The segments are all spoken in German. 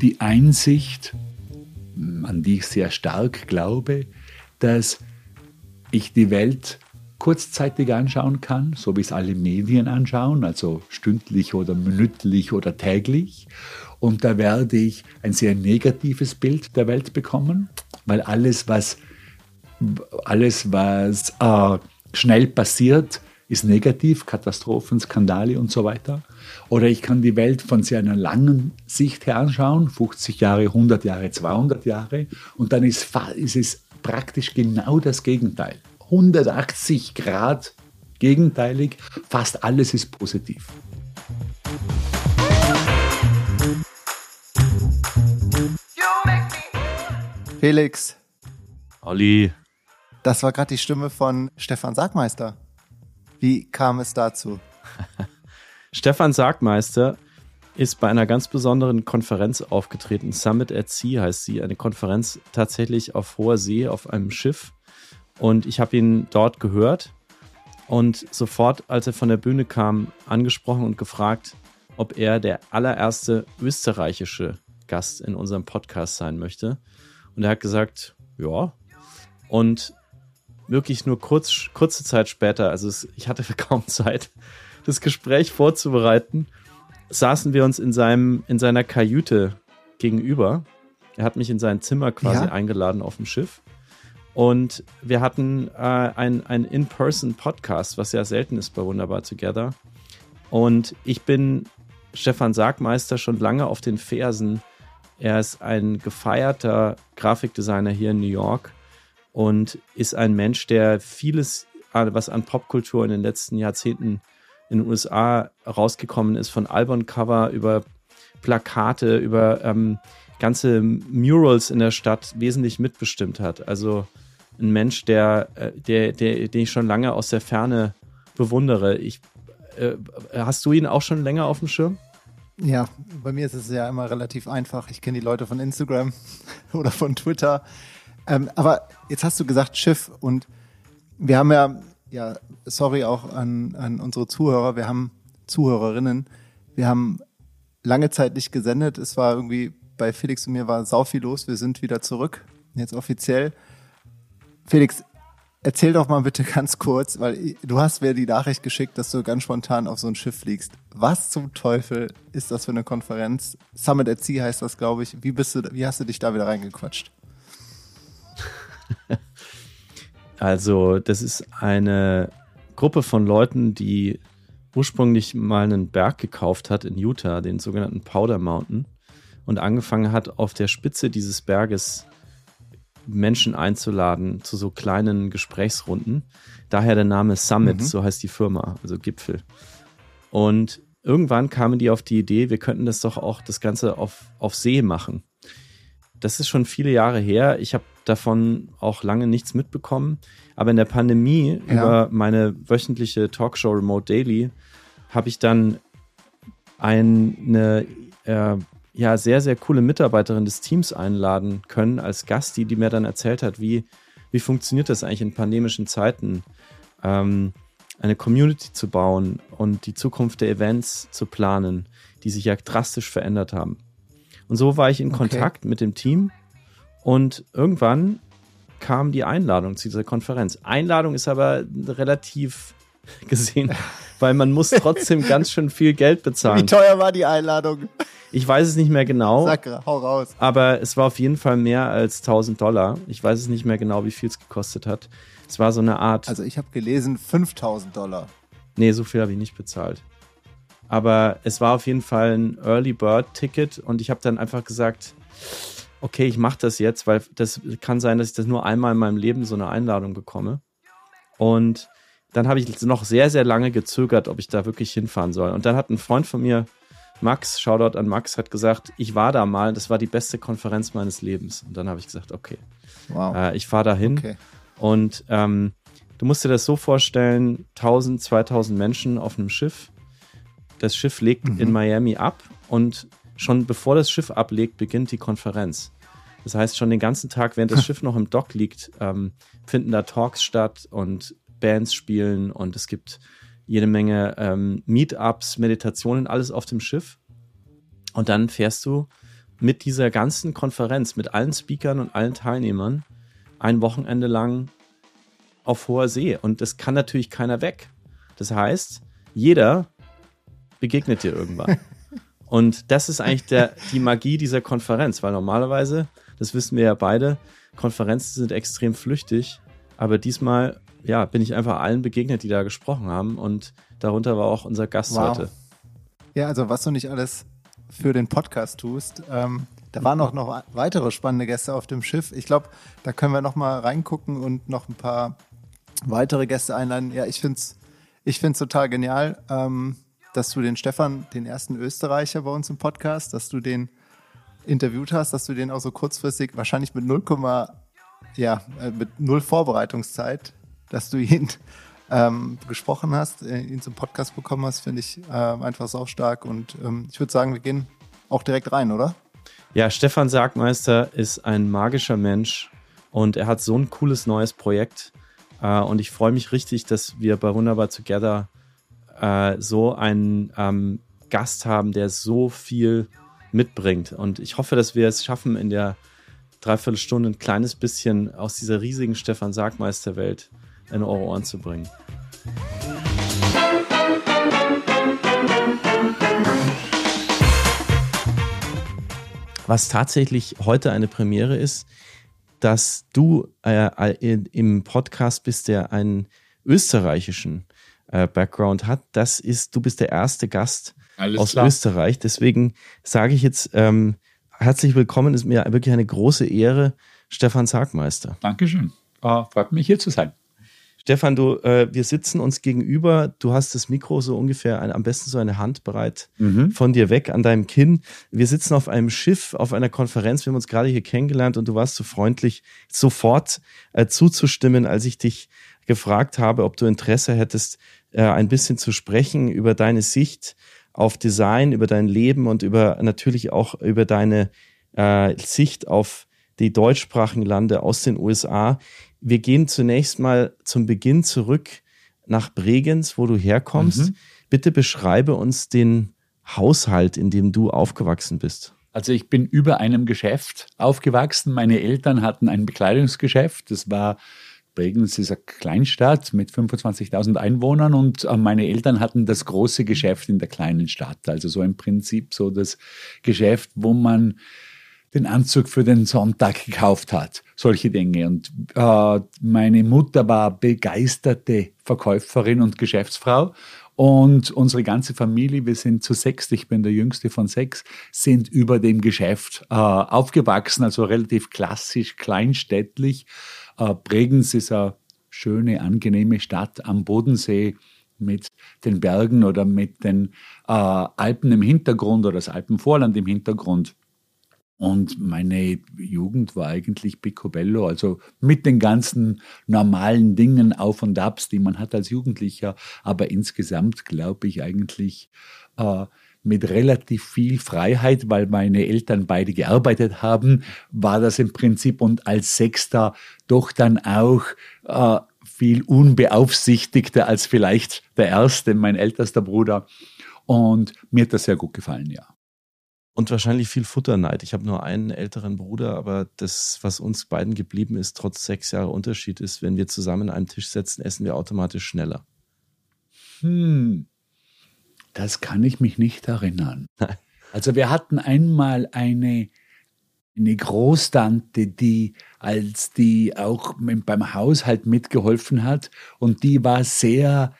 Die Einsicht, an die ich sehr stark glaube, dass ich die Welt kurzzeitig anschauen kann, so wie es alle Medien anschauen, also stündlich oder minütlich oder täglich. Und da werde ich ein sehr negatives Bild der Welt bekommen, weil alles, was, alles, was äh, schnell passiert, ist negativ, Katastrophen, Skandale und so weiter. Oder ich kann die Welt von sehr einer langen Sicht her anschauen, 50 Jahre, 100 Jahre, 200 Jahre. Und dann ist, ist es praktisch genau das Gegenteil. 180 Grad gegenteilig, fast alles ist positiv. Felix. Olli. Das war gerade die Stimme von Stefan Sagmeister. Wie kam es dazu? Stefan Sagmeister ist bei einer ganz besonderen Konferenz aufgetreten. Summit at Sea heißt sie. Eine Konferenz tatsächlich auf hoher See auf einem Schiff. Und ich habe ihn dort gehört und sofort, als er von der Bühne kam, angesprochen und gefragt, ob er der allererste österreichische Gast in unserem Podcast sein möchte. Und er hat gesagt, ja. Und wirklich nur kurz, kurze Zeit später, also es, ich hatte kaum Zeit, das Gespräch vorzubereiten, saßen wir uns in seinem, in seiner Kajüte gegenüber. Er hat mich in sein Zimmer quasi ja. eingeladen auf dem Schiff. Und wir hatten äh, ein, ein In-Person-Podcast, was ja selten ist bei Wunderbar Together. Und ich bin Stefan Sargmeister schon lange auf den Fersen. Er ist ein gefeierter Grafikdesigner hier in New York und ist ein Mensch, der vieles, was an Popkultur in den letzten Jahrzehnten in den USA rausgekommen ist, von Album-Cover über Plakate, über ähm, ganze Murals in der Stadt wesentlich mitbestimmt hat. Also ein Mensch, der, äh, der, der, den ich schon lange aus der Ferne bewundere. Ich, äh, hast du ihn auch schon länger auf dem Schirm? Ja, bei mir ist es ja immer relativ einfach. Ich kenne die Leute von Instagram oder von Twitter. Ähm, aber jetzt hast du gesagt Schiff und wir haben ja, ja, sorry auch an, an unsere Zuhörer, wir haben Zuhörerinnen, wir haben lange Zeit nicht gesendet. Es war irgendwie bei Felix und mir war sau viel los. Wir sind wieder zurück, jetzt offiziell. Felix, erzähl doch mal bitte ganz kurz, weil du hast mir die Nachricht geschickt, dass du ganz spontan auf so ein Schiff fliegst. Was zum Teufel ist das für eine Konferenz? Summit at Sea heißt das, glaube ich. Wie bist du, wie hast du dich da wieder reingequatscht? Also, das ist eine Gruppe von Leuten, die ursprünglich mal einen Berg gekauft hat in Utah, den sogenannten Powder Mountain, und angefangen hat, auf der Spitze dieses Berges Menschen einzuladen zu so kleinen Gesprächsrunden. Daher der Name Summit, mhm. so heißt die Firma, also Gipfel. Und irgendwann kamen die auf die Idee, wir könnten das doch auch das Ganze auf, auf See machen. Das ist schon viele Jahre her. Ich habe davon auch lange nichts mitbekommen. Aber in der Pandemie ja. über meine wöchentliche Talkshow Remote Daily habe ich dann eine äh, ja sehr, sehr coole Mitarbeiterin des Teams einladen können als Gast, die, die mir dann erzählt hat, wie, wie funktioniert das eigentlich in pandemischen Zeiten, ähm, eine Community zu bauen und die Zukunft der Events zu planen, die sich ja drastisch verändert haben. Und so war ich in okay. Kontakt mit dem Team und irgendwann kam die Einladung zu dieser Konferenz. Einladung ist aber relativ gesehen, weil man muss trotzdem ganz schön viel Geld bezahlen. Wie teuer war die Einladung? Ich weiß es nicht mehr genau. Sag, hau raus. Aber es war auf jeden Fall mehr als 1000 Dollar. Ich weiß es nicht mehr genau, wie viel es gekostet hat. Es war so eine Art. Also ich habe gelesen 5000 Dollar. Nee, so viel habe ich nicht bezahlt. Aber es war auf jeden Fall ein Early Bird Ticket und ich habe dann einfach gesagt, okay, ich mache das jetzt, weil das kann sein, dass ich das nur einmal in meinem Leben so eine Einladung bekomme. Und dann habe ich noch sehr, sehr lange gezögert, ob ich da wirklich hinfahren soll. Und dann hat ein Freund von mir Max, Shoutout an Max, hat gesagt, ich war da mal, das war die beste Konferenz meines Lebens. Und dann habe ich gesagt, okay, wow. äh, ich fahre da hin. Okay. Und ähm, du musst dir das so vorstellen, 1000, 2000 Menschen auf einem Schiff. Das Schiff legt mhm. in Miami ab und schon bevor das Schiff ablegt, beginnt die Konferenz. Das heißt, schon den ganzen Tag, während das Schiff noch im Dock liegt, ähm, finden da Talks statt und Bands spielen und es gibt jede Menge ähm, Meetups, Meditationen, alles auf dem Schiff. Und dann fährst du mit dieser ganzen Konferenz, mit allen Speakern und allen Teilnehmern ein Wochenende lang auf hoher See. Und das kann natürlich keiner weg. Das heißt, jeder begegnet dir irgendwann. Und das ist eigentlich der, die Magie dieser Konferenz, weil normalerweise, das wissen wir ja beide, Konferenzen sind extrem flüchtig. Aber diesmal, ja, bin ich einfach allen begegnet, die da gesprochen haben. Und darunter war auch unser Gast wow. heute. Ja, also was du nicht alles für den Podcast tust. Ähm, da waren auch noch weitere spannende Gäste auf dem Schiff. Ich glaube, da können wir noch mal reingucken und noch ein paar weitere Gäste einladen. Ja, ich finde es ich find's total genial, ähm, dass du den Stefan, den ersten Österreicher bei uns im Podcast, dass du den interviewt hast, dass du den auch so kurzfristig, wahrscheinlich mit 0, ja, äh, mit null Vorbereitungszeit, dass du ihn ähm, gesprochen hast, äh, ihn zum Podcast bekommen hast, finde ich äh, einfach sau stark. Und ähm, ich würde sagen, wir gehen auch direkt rein, oder? Ja, Stefan Sargmeister ist ein magischer Mensch und er hat so ein cooles neues Projekt. Äh, und ich freue mich richtig, dass wir bei Wunderbar Together äh, so einen ähm, Gast haben, der so viel mitbringt. Und ich hoffe, dass wir es schaffen, in der Dreiviertelstunde ein kleines bisschen aus dieser riesigen Stefan Sargmeister-Welt in eure Ohren zu bringen. Was tatsächlich heute eine Premiere ist, dass du äh, im Podcast bist, der einen österreichischen äh, Background hat. Das ist, du bist der erste Gast Alles aus klar. Österreich. Deswegen sage ich jetzt ähm, herzlich willkommen. Ist mir wirklich eine große Ehre, Stefan Sargmeister. Dankeschön. Uh, freut mich hier zu sein. Stefan, du, äh, wir sitzen uns gegenüber. Du hast das Mikro so ungefähr ein, am besten so eine Handbreit mhm. von dir weg an deinem Kinn. Wir sitzen auf einem Schiff, auf einer Konferenz. Wir haben uns gerade hier kennengelernt und du warst so freundlich, sofort äh, zuzustimmen, als ich dich gefragt habe, ob du Interesse hättest, äh, ein bisschen zu sprechen über deine Sicht auf Design, über dein Leben und über natürlich auch über deine äh, Sicht auf die deutschsprachigen Lande aus den USA. Wir gehen zunächst mal zum Beginn zurück nach Bregenz, wo du herkommst. Mhm. Bitte beschreibe uns den Haushalt, in dem du aufgewachsen bist. Also ich bin über einem Geschäft aufgewachsen. Meine Eltern hatten ein Bekleidungsgeschäft. Das war Bregenz ist eine Kleinstadt mit 25.000 Einwohnern und äh, meine Eltern hatten das große Geschäft in der kleinen Stadt. Also so im Prinzip so das Geschäft, wo man den Anzug für den Sonntag gekauft hat. Solche Dinge. Und äh, meine Mutter war begeisterte Verkäuferin und Geschäftsfrau. Und unsere ganze Familie, wir sind zu sechs, ich bin der jüngste von sechs, sind über dem Geschäft äh, aufgewachsen, also relativ klassisch, kleinstädtlich. Äh, Bregenz ist eine schöne, angenehme Stadt am Bodensee mit den Bergen oder mit den äh, Alpen im Hintergrund oder das Alpenvorland im Hintergrund. Und meine Jugend war eigentlich picobello, also mit den ganzen normalen Dingen auf und abs, die man hat als Jugendlicher. Aber insgesamt glaube ich eigentlich äh, mit relativ viel Freiheit, weil meine Eltern beide gearbeitet haben, war das im Prinzip und als Sechster doch dann auch äh, viel unbeaufsichtigter als vielleicht der Erste, mein ältester Bruder. Und mir hat das sehr gut gefallen, ja. Und wahrscheinlich viel Futterneid. Ich habe nur einen älteren Bruder, aber das, was uns beiden geblieben ist, trotz sechs Jahre Unterschied, ist, wenn wir zusammen an einen Tisch setzen, essen wir automatisch schneller. Hm, das kann ich mich nicht erinnern. Also wir hatten einmal eine, eine Großtante, die als die auch beim Haushalt mitgeholfen hat und die war sehr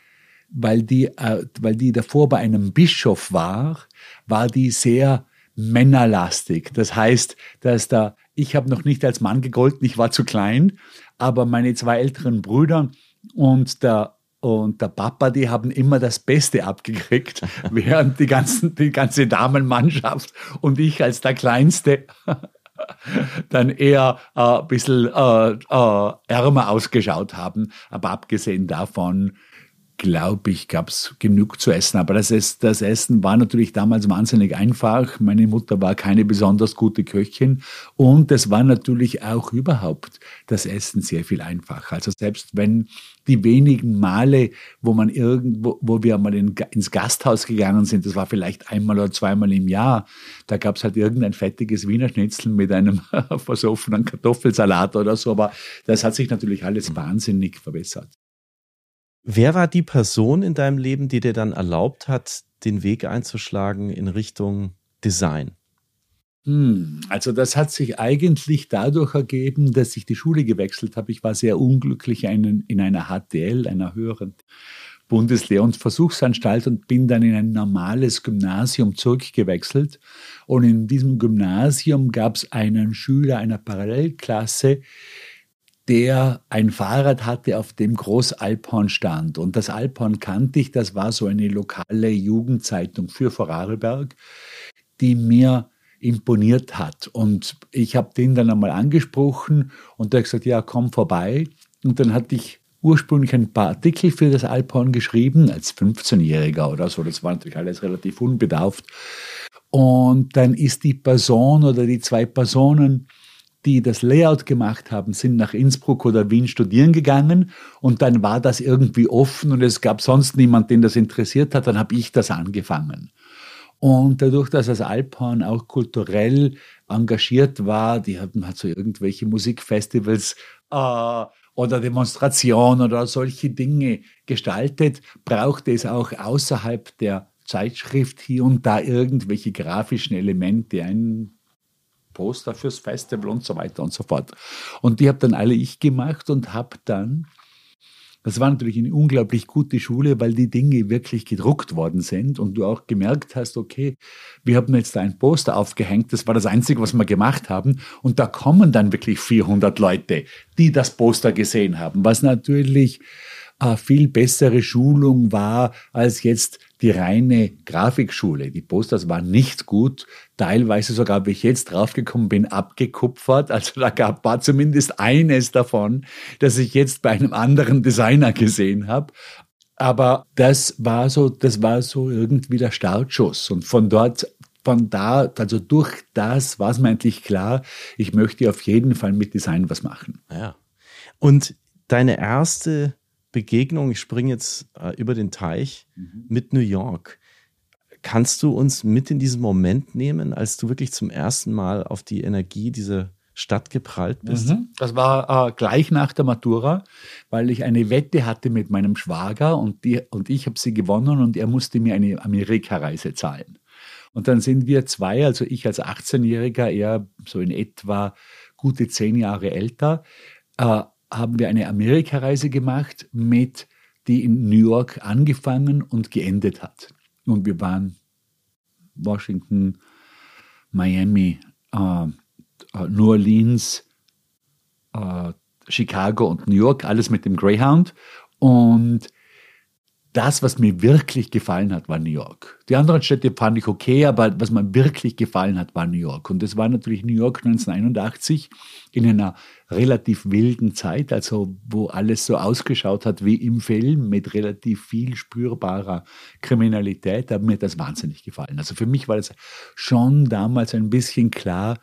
weil die, äh, weil die davor bei einem Bischof war, war die sehr männerlastig. Das heißt, dass da, ich habe noch nicht als Mann gegolten, ich war zu klein, aber meine zwei älteren Brüder und der und der Papa, die haben immer das Beste abgekriegt, während die, ganzen, die ganze Damenmannschaft und ich als der Kleinste dann eher äh, ein bisschen äh, äh, ärmer ausgeschaut haben. Aber abgesehen davon glaube ich, gab es genug zu essen. Aber das, das, Essen war natürlich damals wahnsinnig einfach. Meine Mutter war keine besonders gute Köchin. Und es war natürlich auch überhaupt das Essen sehr viel einfacher. Also selbst wenn die wenigen Male, wo man irgendwo, wo wir mal in, ins Gasthaus gegangen sind, das war vielleicht einmal oder zweimal im Jahr, da gab es halt irgendein fettiges Wiener Schnitzel mit einem versoffenen Kartoffelsalat oder so. Aber das hat sich natürlich alles wahnsinnig verbessert. Wer war die Person in deinem Leben, die dir dann erlaubt hat, den Weg einzuschlagen in Richtung Design? Hm, also das hat sich eigentlich dadurch ergeben, dass ich die Schule gewechselt habe. Ich war sehr unglücklich in einer HTL, einer höheren Bundeslehr- und Versuchsanstalt und bin dann in ein normales Gymnasium zurückgewechselt. Und in diesem Gymnasium gab es einen Schüler einer Parallelklasse, der ein Fahrrad hatte, auf dem Groß Alphorn stand. Und das Alphorn kannte ich, das war so eine lokale Jugendzeitung für Vorarlberg, die mir imponiert hat. Und ich habe den dann einmal angesprochen und der hat gesagt, ja, komm vorbei. Und dann hatte ich ursprünglich ein paar Artikel für das Alphorn geschrieben, als 15-Jähriger oder so. Das war natürlich alles relativ unbedarft. Und dann ist die Person oder die zwei Personen, die das Layout gemacht haben, sind nach Innsbruck oder Wien studieren gegangen und dann war das irgendwie offen und es gab sonst niemand, den das interessiert hat, dann habe ich das angefangen. Und dadurch, dass das Alphorn auch kulturell engagiert war, die hatten halt so irgendwelche Musikfestivals äh, oder Demonstrationen oder solche Dinge gestaltet, brauchte es auch außerhalb der Zeitschrift hier und da irgendwelche grafischen Elemente, ein Poster fürs Festival und so weiter und so fort. Und die habe dann alle ich gemacht und habe dann, das war natürlich eine unglaublich gute Schule, weil die Dinge wirklich gedruckt worden sind und du auch gemerkt hast, okay, wir haben jetzt da ein Poster aufgehängt, das war das Einzige, was wir gemacht haben und da kommen dann wirklich 400 Leute, die das Poster gesehen haben, was natürlich viel bessere Schulung war als jetzt die reine Grafikschule. Die Posters waren nicht gut, teilweise sogar, wie ich jetzt draufgekommen bin, abgekupfert. Also da gab war zumindest eines davon, das ich jetzt bei einem anderen Designer gesehen habe. Aber das war so, das war so irgendwie der Startschuss. Und von dort von da, also durch das war es mir endlich klar, ich möchte auf jeden Fall mit Design was machen. Ja. Und deine erste Begegnung, ich springe jetzt äh, über den Teich mhm. mit New York. Kannst du uns mit in diesen Moment nehmen, als du wirklich zum ersten Mal auf die Energie dieser Stadt geprallt bist? Mhm. Das war äh, gleich nach der Matura, weil ich eine Wette hatte mit meinem Schwager und, die, und ich habe sie gewonnen und er musste mir eine Amerikareise zahlen. Und dann sind wir zwei, also ich als 18-Jähriger, er so in etwa gute zehn Jahre älter, äh, haben wir eine Amerikareise gemacht, mit, die in New York angefangen und geendet hat. Und wir waren Washington, Miami, äh, äh, New Orleans, äh, Chicago und New York, alles mit dem Greyhound. Und das, was mir wirklich gefallen hat, war New York. Die anderen Städte fand ich okay, aber was mir wirklich gefallen hat, war New York. Und das war natürlich New York 1981 in einer relativ wilden Zeit, also wo alles so ausgeschaut hat wie im Film mit relativ viel spürbarer Kriminalität. Da hat mir das wahnsinnig gefallen. Also für mich war das schon damals ein bisschen klar,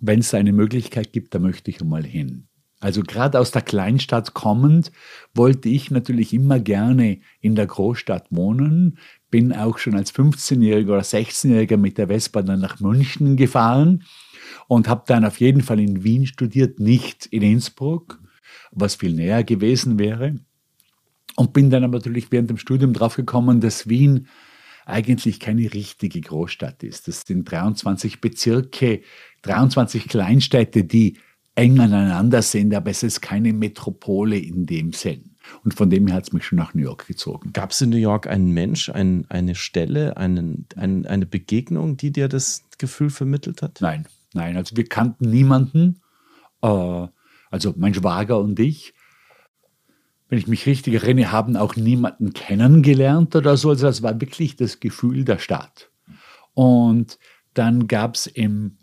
wenn es eine Möglichkeit gibt, da möchte ich einmal hin. Also gerade aus der Kleinstadt kommend wollte ich natürlich immer gerne in der Großstadt wohnen. Bin auch schon als 15-Jähriger oder 16-Jähriger mit der Vespa dann nach München gefahren und habe dann auf jeden Fall in Wien studiert, nicht in Innsbruck, was viel näher gewesen wäre. Und bin dann aber natürlich während dem Studium draufgekommen, dass Wien eigentlich keine richtige Großstadt ist. Das sind 23 Bezirke, 23 Kleinstädte, die eng aneinander sind, aber es ist keine Metropole in dem Sinn. Und von dem her hat es mich schon nach New York gezogen. Gab es in New York einen Mensch, ein, eine Stelle, einen, ein, eine Begegnung, die dir das Gefühl vermittelt hat? Nein, nein. Also wir kannten niemanden. Äh, also mein Schwager und ich, wenn ich mich richtig erinnere, haben auch niemanden kennengelernt oder so. Also das war wirklich das Gefühl der Stadt. Und dann gab es im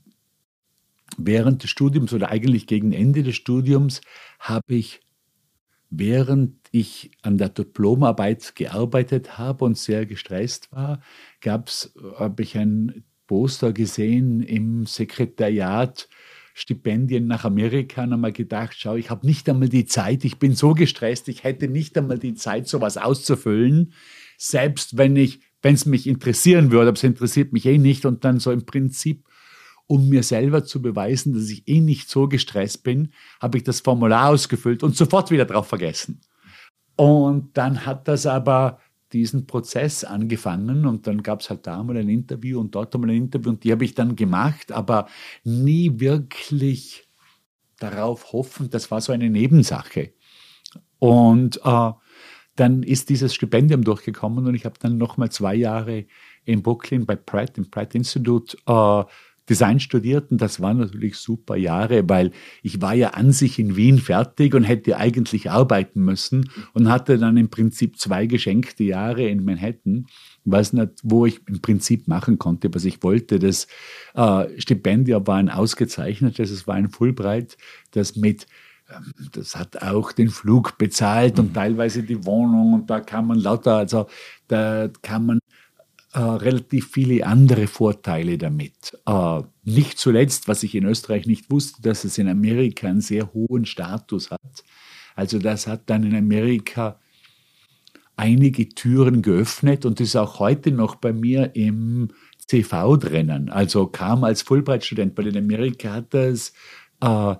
während des Studiums oder eigentlich gegen Ende des Studiums habe ich während ich an der Diplomarbeit gearbeitet habe und sehr gestresst war, gab's, habe ich ein Poster gesehen im Sekretariat Stipendien nach Amerika und einmal gedacht, schau, ich habe nicht einmal die Zeit, ich bin so gestresst, ich hätte nicht einmal die Zeit, sowas auszufüllen, selbst wenn ich, wenn es mich interessieren würde, aber es interessiert mich eh nicht und dann so im Prinzip, um mir selber zu beweisen, dass ich eh nicht so gestresst bin, habe ich das Formular ausgefüllt und sofort wieder drauf vergessen. Und dann hat das aber diesen Prozess angefangen und dann gab es halt da mal ein Interview und dort mal ein Interview und die habe ich dann gemacht, aber nie wirklich darauf hoffen, das war so eine Nebensache. Und äh, dann ist dieses Stipendium durchgekommen und ich habe dann nochmal zwei Jahre in Brooklyn bei Pratt, im Pratt Institute, äh, Design studiert und das waren natürlich super Jahre, weil ich war ja an sich in Wien fertig und hätte eigentlich arbeiten müssen und hatte dann im Prinzip zwei geschenkte Jahre in Manhattan, was nicht, wo ich im Prinzip machen konnte, was ich wollte. Das äh, Stipendium war ein ausgezeichnetes, es war ein Fulbright, das mit ähm, das hat auch den Flug bezahlt und mhm. teilweise die Wohnung und da kann man lauter, also da kann man äh, relativ viele andere Vorteile damit. Äh, nicht zuletzt, was ich in Österreich nicht wusste, dass es in Amerika einen sehr hohen Status hat. Also das hat dann in Amerika einige Türen geöffnet und ist auch heute noch bei mir im CV drinnen. Also kam als Fulbright-Student, weil in Amerika hat das äh,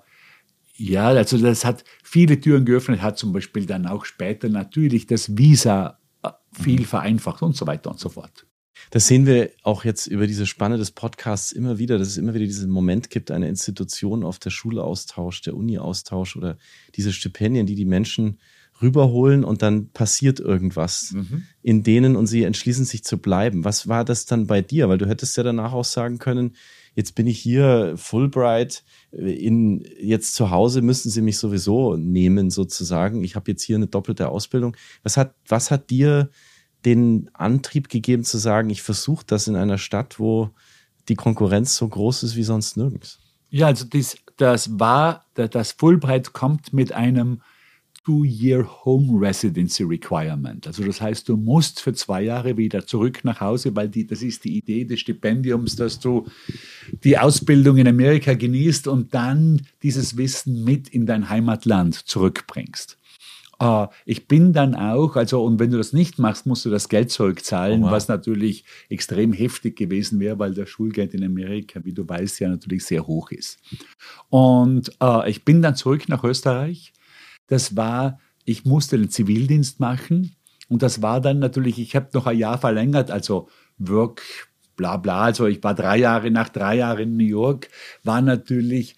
ja, also das hat viele Türen geöffnet, hat zum Beispiel dann auch später natürlich das Visa äh, viel vereinfacht und so weiter und so fort. Das sehen wir auch jetzt über diese Spanne des Podcasts immer wieder, dass es immer wieder diesen Moment gibt, eine Institution auf der Schulaustausch, der Uni-Austausch oder diese Stipendien, die die Menschen rüberholen und dann passiert irgendwas mhm. in denen und sie entschließen sich zu bleiben. Was war das dann bei dir? Weil du hättest ja danach auch sagen können, jetzt bin ich hier Fulbright, in, jetzt zu Hause müssen sie mich sowieso nehmen sozusagen. Ich habe jetzt hier eine doppelte Ausbildung. Was hat, was hat dir den Antrieb gegeben zu sagen, ich versuche das in einer Stadt, wo die Konkurrenz so groß ist wie sonst nirgends? Ja, also das, das war, das Fulbright kommt mit einem Two-Year Home Residency Requirement. Also das heißt, du musst für zwei Jahre wieder zurück nach Hause, weil die, das ist die Idee des Stipendiums, dass du die Ausbildung in Amerika genießt und dann dieses Wissen mit in dein Heimatland zurückbringst. Uh, ich bin dann auch, also und wenn du das nicht machst, musst du das Geld zurückzahlen, oh, wow. was natürlich extrem heftig gewesen wäre, weil das Schulgeld in Amerika, wie du weißt, ja natürlich sehr hoch ist. Und uh, ich bin dann zurück nach Österreich. Das war, ich musste den Zivildienst machen und das war dann natürlich, ich habe noch ein Jahr verlängert, also Work, bla bla, also ich war drei Jahre, nach drei Jahren in New York, war natürlich äh,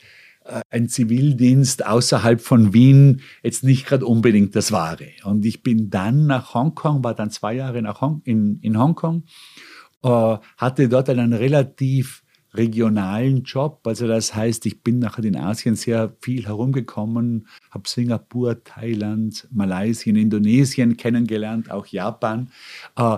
ein Zivildienst außerhalb von Wien jetzt nicht gerade unbedingt das Wahre. Und ich bin dann nach Hongkong, war dann zwei Jahre nach Hong, in, in Hongkong, äh, hatte dort einen relativ regionalen Job. Also das heißt, ich bin nachher in Asien sehr viel herumgekommen, habe Singapur, Thailand, Malaysia, Indonesien kennengelernt, auch Japan. Äh,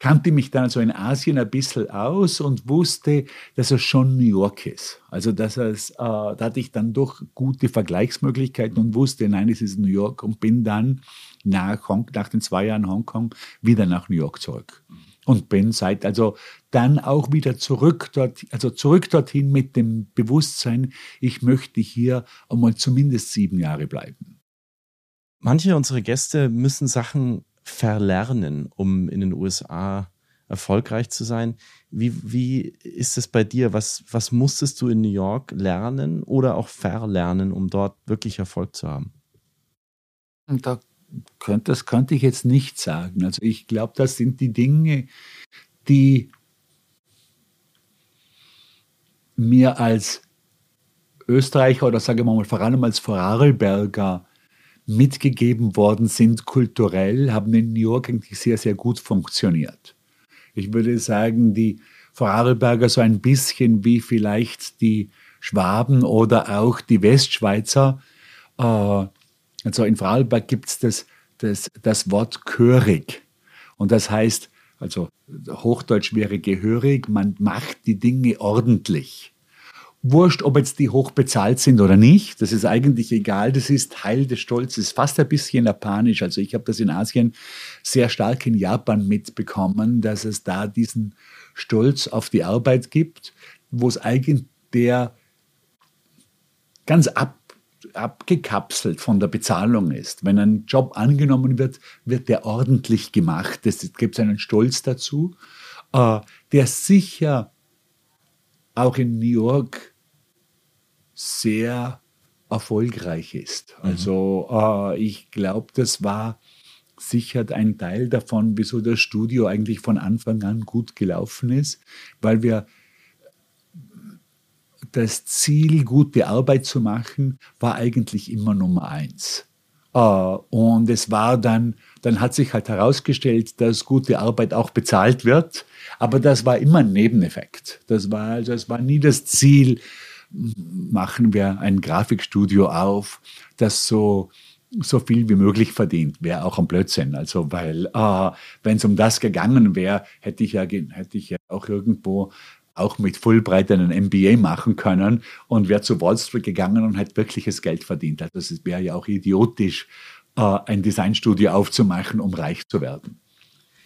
kannte mich dann so in Asien ein bisschen aus und wusste, dass es schon New York ist. Also dass es, äh, da hatte ich dann doch gute Vergleichsmöglichkeiten und wusste, nein, es ist New York und bin dann nach, Hong, nach den zwei Jahren Hongkong wieder nach New York zurück. Und bin seit, also dann auch wieder zurück dort, also zurück dorthin mit dem Bewusstsein, ich möchte hier einmal zumindest sieben Jahre bleiben. Manche unserer Gäste müssen Sachen verlernen, um in den USA erfolgreich zu sein. Wie, wie ist es bei dir? Was, was musstest du in New York lernen oder auch verlernen, um dort wirklich Erfolg zu haben? Da könnte, das könnte ich jetzt nicht sagen. Also ich glaube, das sind die Dinge, die mir als Österreicher oder sage ich mal vor allem als Vorarlberger mitgegeben worden sind kulturell, haben in New York eigentlich sehr, sehr gut funktioniert. Ich würde sagen, die Vorarlberger so ein bisschen wie vielleicht die Schwaben oder auch die Westschweizer. Äh, also in Vorarlberg gibt es das, das, das Wort gehörig. Und das heißt, also Hochdeutsch wäre gehörig, man macht die Dinge ordentlich. Wurscht, ob jetzt die hoch bezahlt sind oder nicht. Das ist eigentlich egal. Das ist Teil des Stolzes. Fast ein bisschen japanisch. Also ich habe das in Asien sehr stark in Japan mitbekommen, dass es da diesen Stolz auf die Arbeit gibt, wo es eigentlich der ganz ab, abgekapselt von der Bezahlung ist. Wenn ein Job angenommen wird, wird der ordentlich gemacht. Es gibt einen Stolz dazu, äh, der sicher auch in New York sehr erfolgreich ist. Mhm. Also äh, ich glaube, das war sicher ein Teil davon, wieso das Studio eigentlich von Anfang an gut gelaufen ist, weil wir das Ziel, gute Arbeit zu machen, war eigentlich immer Nummer eins. Uh, und es war dann, dann hat sich halt herausgestellt, dass gute Arbeit auch bezahlt wird. Aber das war immer ein Nebeneffekt. Das war, also es war nie das Ziel, machen wir ein Grafikstudio auf, das so, so viel wie möglich verdient. Wäre auch ein Blödsinn. Also, weil, uh, wenn es um das gegangen wäre, hätte ich ja, hätte ich ja auch irgendwo auch mit Fulbright einen MBA machen können und wäre zu Wall Street gegangen und hätte wirkliches Geld verdient. Also es wäre ja auch idiotisch, äh, ein Designstudio aufzumachen, um reich zu werden.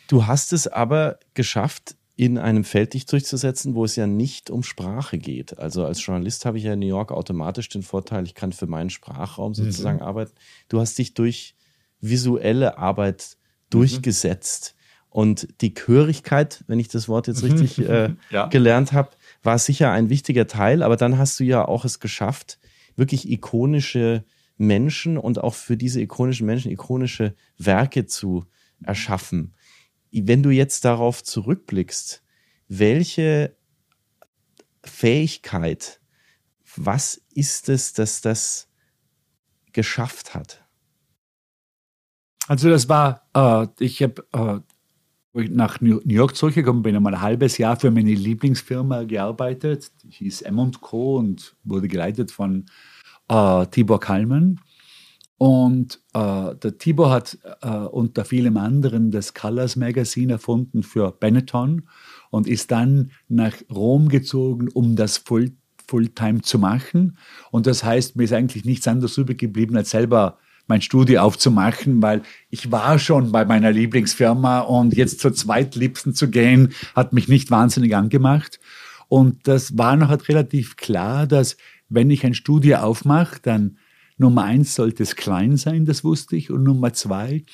Du hast es aber geschafft, in einem Feld dich durchzusetzen, wo es ja nicht um Sprache geht. Also als Journalist habe ich ja in New York automatisch den Vorteil, ich kann für meinen Sprachraum mhm. sozusagen mhm. arbeiten. Du hast dich durch visuelle Arbeit mhm. durchgesetzt. Und die Chörigkeit, wenn ich das Wort jetzt richtig äh, ja. gelernt habe, war sicher ein wichtiger Teil. Aber dann hast du ja auch es geschafft, wirklich ikonische Menschen und auch für diese ikonischen Menschen ikonische Werke zu erschaffen. Wenn du jetzt darauf zurückblickst, welche Fähigkeit, was ist es, dass das geschafft hat? Also das war, äh, ich habe äh, nach New York zurückgekommen bin, einmal ein halbes Jahr für meine Lieblingsfirma gearbeitet. Die hieß M&Co und wurde geleitet von äh, Tibor Kalman. Und äh, der Tibor hat äh, unter vielem anderen das Colors Magazine erfunden für Benetton und ist dann nach Rom gezogen, um das Full, Fulltime zu machen. Und das heißt, mir ist eigentlich nichts anderes übrig geblieben, als selber mein Studio aufzumachen, weil ich war schon bei meiner Lieblingsfirma und jetzt zur zweitliebsten zu gehen, hat mich nicht wahnsinnig angemacht. Und das war noch halt relativ klar, dass wenn ich ein Studio aufmache, dann Nummer eins sollte es klein sein, das wusste ich, und Nummer zwei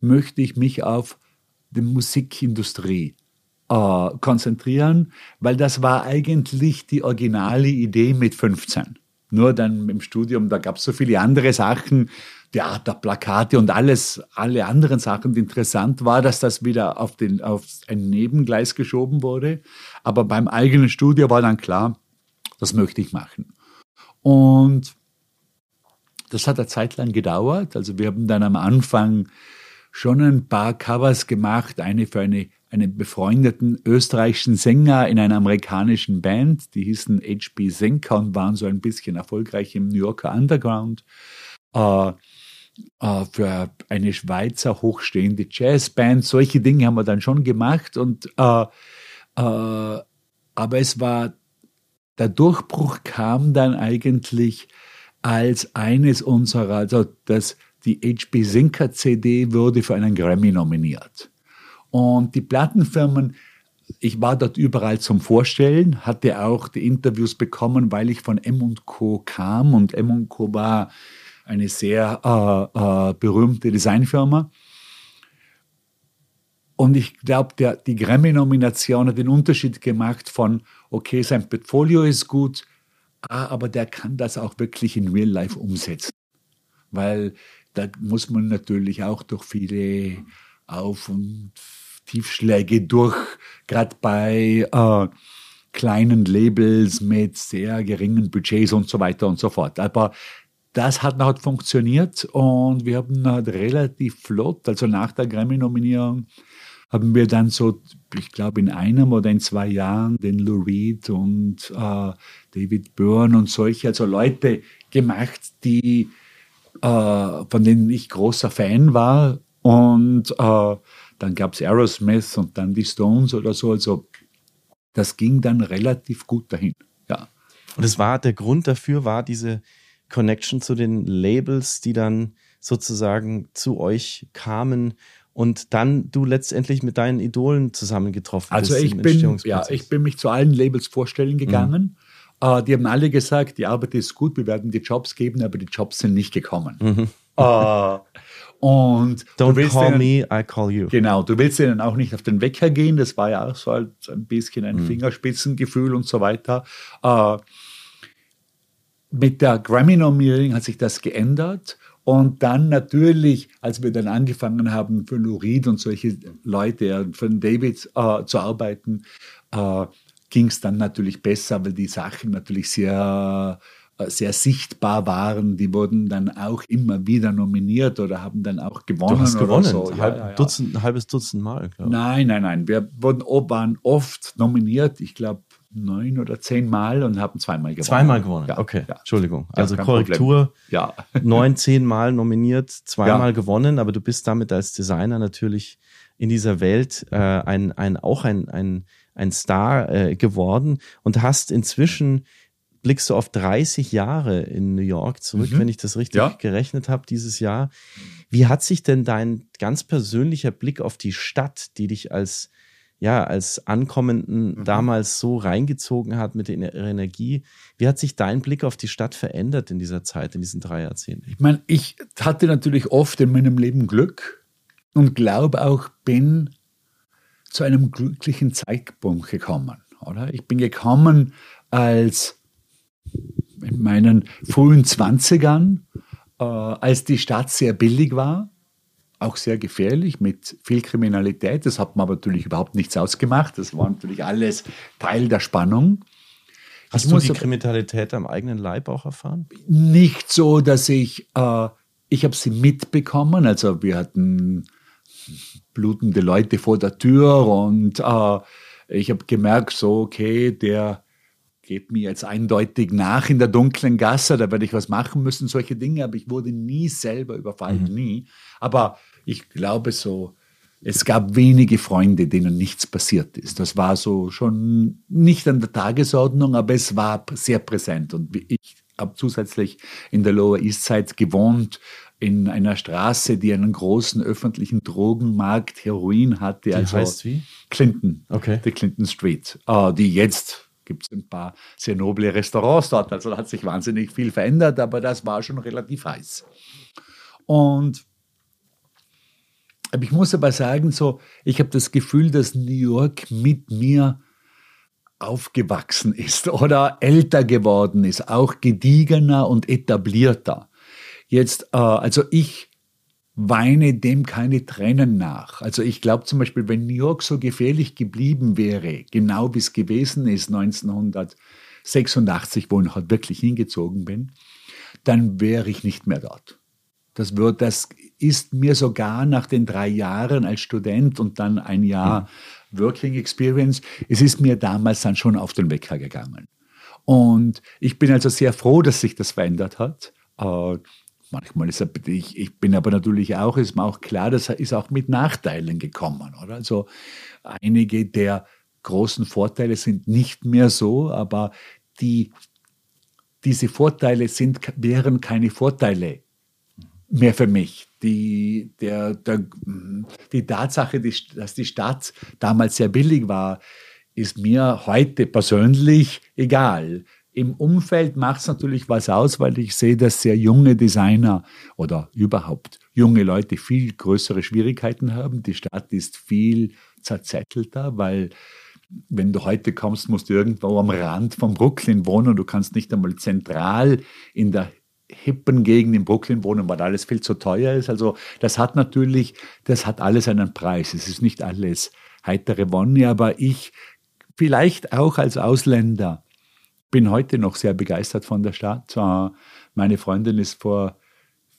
möchte ich mich auf die Musikindustrie äh, konzentrieren, weil das war eigentlich die originale Idee mit 15. Nur dann im Studium, da gab es so viele andere Sachen, Theater, Plakate und alles, alle anderen Sachen. Interessant war, dass das wieder auf, den, auf ein Nebengleis geschoben wurde. Aber beim eigenen Studio war dann klar, das möchte ich machen. Und das hat eine Zeit lang gedauert. Also wir haben dann am Anfang schon ein paar Covers gemacht, eine für eine, einen befreundeten österreichischen Sänger in einer amerikanischen Band, die hießen HB Senker und waren so ein bisschen erfolgreich im New Yorker Underground. Äh, äh, für eine Schweizer hochstehende Jazzband. Solche Dinge haben wir dann schon gemacht. Und, äh, äh, aber es war, der Durchbruch kam dann eigentlich als eines unserer, also das, die HB Sinker CD wurde für einen Grammy nominiert. Und die Plattenfirmen, ich war dort überall zum Vorstellen, hatte auch die Interviews bekommen, weil ich von M&Co kam und M&Co war eine sehr äh, äh, berühmte Designfirma. Und ich glaube, die Grammy-Nomination hat den Unterschied gemacht von, okay, sein Portfolio ist gut, ah, aber der kann das auch wirklich in Real Life umsetzen. Weil da muss man natürlich auch durch viele Auf- und Tiefschläge durch, gerade bei äh, kleinen Labels mit sehr geringen Budgets und so weiter und so fort. Aber das hat halt funktioniert und wir haben halt relativ flott, also nach der Grammy-Nominierung, haben wir dann so, ich glaube, in einem oder in zwei Jahren den Lou Reed und äh, David Byrne und solche, also Leute gemacht, die, äh, von denen ich großer Fan war. Und äh, dann gab es Aerosmith und dann die Stones oder so. Also das ging dann relativ gut dahin. Ja. Und es war, der Grund dafür war diese Connection zu den Labels, die dann sozusagen zu euch kamen und dann du letztendlich mit deinen Idolen zusammengetroffen also bist. Also ich bin, ja, ich bin mich zu allen Labels vorstellen gegangen. Mhm. Uh, die haben alle gesagt, die Arbeit ist gut, wir werden die Jobs geben, aber die Jobs sind nicht gekommen. Mhm. Uh, und Don't call denen, me, I call you. Genau, du willst ihnen auch nicht auf den Wecker gehen. Das war ja auch so halt ein bisschen ein mhm. Fingerspitzengefühl und so weiter. Uh, mit der Grammy-Nominierung hat sich das geändert. Und dann natürlich, als wir dann angefangen haben, für Lurid und solche Leute, für David äh, zu arbeiten, äh, ging es dann natürlich besser, weil die Sachen natürlich sehr, äh, sehr sichtbar waren. Die wurden dann auch immer wieder nominiert oder haben dann auch gewonnen. Du hast gewonnen, so. ja, Halb, ja, ja. Dutzend, ein halbes Dutzend Mal. Nein, nein, nein. Wir wurden, waren oft nominiert. Ich glaube, neun oder zehn Mal und haben zweimal gewonnen. Zweimal gewonnen, ja, okay. Ja. Entschuldigung. Also Korrektur, ja. neun, zehn Mal nominiert, zweimal gewonnen, aber du bist damit als Designer natürlich in dieser Welt äh, ein, ein, auch ein, ein, ein Star äh, geworden und hast inzwischen blickst du auf 30 Jahre in New York zurück, mhm. wenn ich das richtig ja. gerechnet habe dieses Jahr. Wie hat sich denn dein ganz persönlicher Blick auf die Stadt, die dich als ja, als Ankommenden mhm. damals so reingezogen hat mit der Energie. Wie hat sich dein Blick auf die Stadt verändert in dieser Zeit, in diesen drei Jahrzehnten? Ich meine, ich hatte natürlich oft in meinem Leben Glück und glaube auch, bin zu einem glücklichen Zeitpunkt gekommen, oder? Ich bin gekommen als in meinen frühen Zwanzigern, äh, als die Stadt sehr billig war auch sehr gefährlich mit viel Kriminalität. Das hat man aber natürlich überhaupt nichts ausgemacht. Das war natürlich alles Teil der Spannung. Hast ich du die Kriminalität am eigenen Leib auch erfahren? Nicht so, dass ich, äh, ich habe sie mitbekommen. Also wir hatten blutende Leute vor der Tür und äh, ich habe gemerkt, so, okay, der geht mir jetzt eindeutig nach in der dunklen Gasse, da werde ich was machen müssen, solche Dinge, aber ich wurde nie selber überfallen, mhm. nie. Aber ich glaube so, es gab wenige Freunde, denen nichts passiert ist. Das war so schon nicht an der Tagesordnung, aber es war sehr präsent. Und ich habe zusätzlich in der Lower East Side gewohnt, in einer Straße, die einen großen öffentlichen Drogenmarkt, Heroin hatte. Die also heißt wie? Clinton. Okay. Die Clinton Street, äh, die jetzt gibt es ein paar sehr noble Restaurants dort. Also da hat sich wahnsinnig viel verändert, aber das war schon relativ heiß. Und ich muss aber sagen, so, ich habe das Gefühl, dass New York mit mir aufgewachsen ist oder älter geworden ist, auch gediegener und etablierter. Jetzt, äh, also ich weine dem keine Tränen nach. Also ich glaube zum Beispiel, wenn New York so gefährlich geblieben wäre, genau wie es gewesen ist 1986, wo ich halt wirklich hingezogen bin, dann wäre ich nicht mehr dort. Das, wird, das ist mir sogar nach den drei Jahren als Student und dann ein Jahr mhm. Working Experience, es ist mir damals dann schon auf den Wecker gegangen. Und ich bin also sehr froh, dass sich das verändert hat. Äh, Manchmal ist er, ich, ich bin aber natürlich auch, ist mir auch klar, dass er ist auch mit Nachteilen gekommen, oder? Also einige der großen Vorteile sind nicht mehr so, aber die, diese Vorteile sind, wären keine Vorteile mehr für mich. Die, der, der, die Tatsache, dass die Stadt damals sehr billig war, ist mir heute persönlich egal. Im Umfeld macht es natürlich was aus, weil ich sehe, dass sehr junge Designer oder überhaupt junge Leute viel größere Schwierigkeiten haben. Die Stadt ist viel zerzettelter, weil wenn du heute kommst, musst du irgendwo am Rand von Brooklyn wohnen. Du kannst nicht einmal zentral in der hippen Gegend in Brooklyn wohnen, weil alles viel zu teuer ist. Also das hat natürlich, das hat alles einen Preis. Es ist nicht alles heitere Wonne, aber ich vielleicht auch als Ausländer bin heute noch sehr begeistert von der Stadt. Meine Freundin ist vor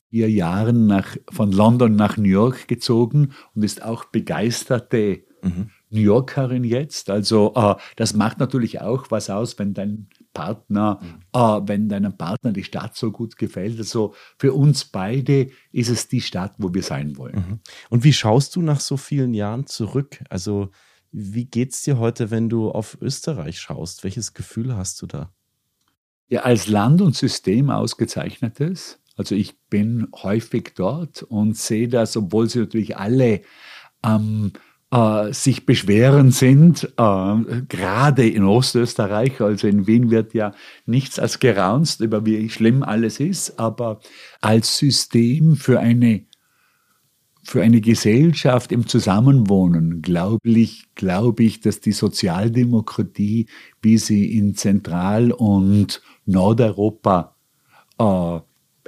vier Jahren nach, von London nach New York gezogen und ist auch begeisterte mhm. New Yorkerin jetzt. Also äh, das macht natürlich auch was aus, wenn dein Partner, äh, wenn deinem Partner die Stadt so gut gefällt. Also für uns beide ist es die Stadt, wo wir sein wollen. Mhm. Und wie schaust du nach so vielen Jahren zurück? Also wie geht's dir heute, wenn du auf Österreich schaust? Welches Gefühl hast du da? Ja, als Land und System ausgezeichnetes. Also ich bin häufig dort und sehe das, obwohl sie natürlich alle ähm, äh, sich beschweren sind, äh, gerade in Ostösterreich, also in Wien wird ja nichts als geraunzt über wie schlimm alles ist, aber als System für eine für eine Gesellschaft im Zusammenwohnen glaube ich, glaube ich, dass die Sozialdemokratie, wie sie in Zentral- und Nordeuropa äh,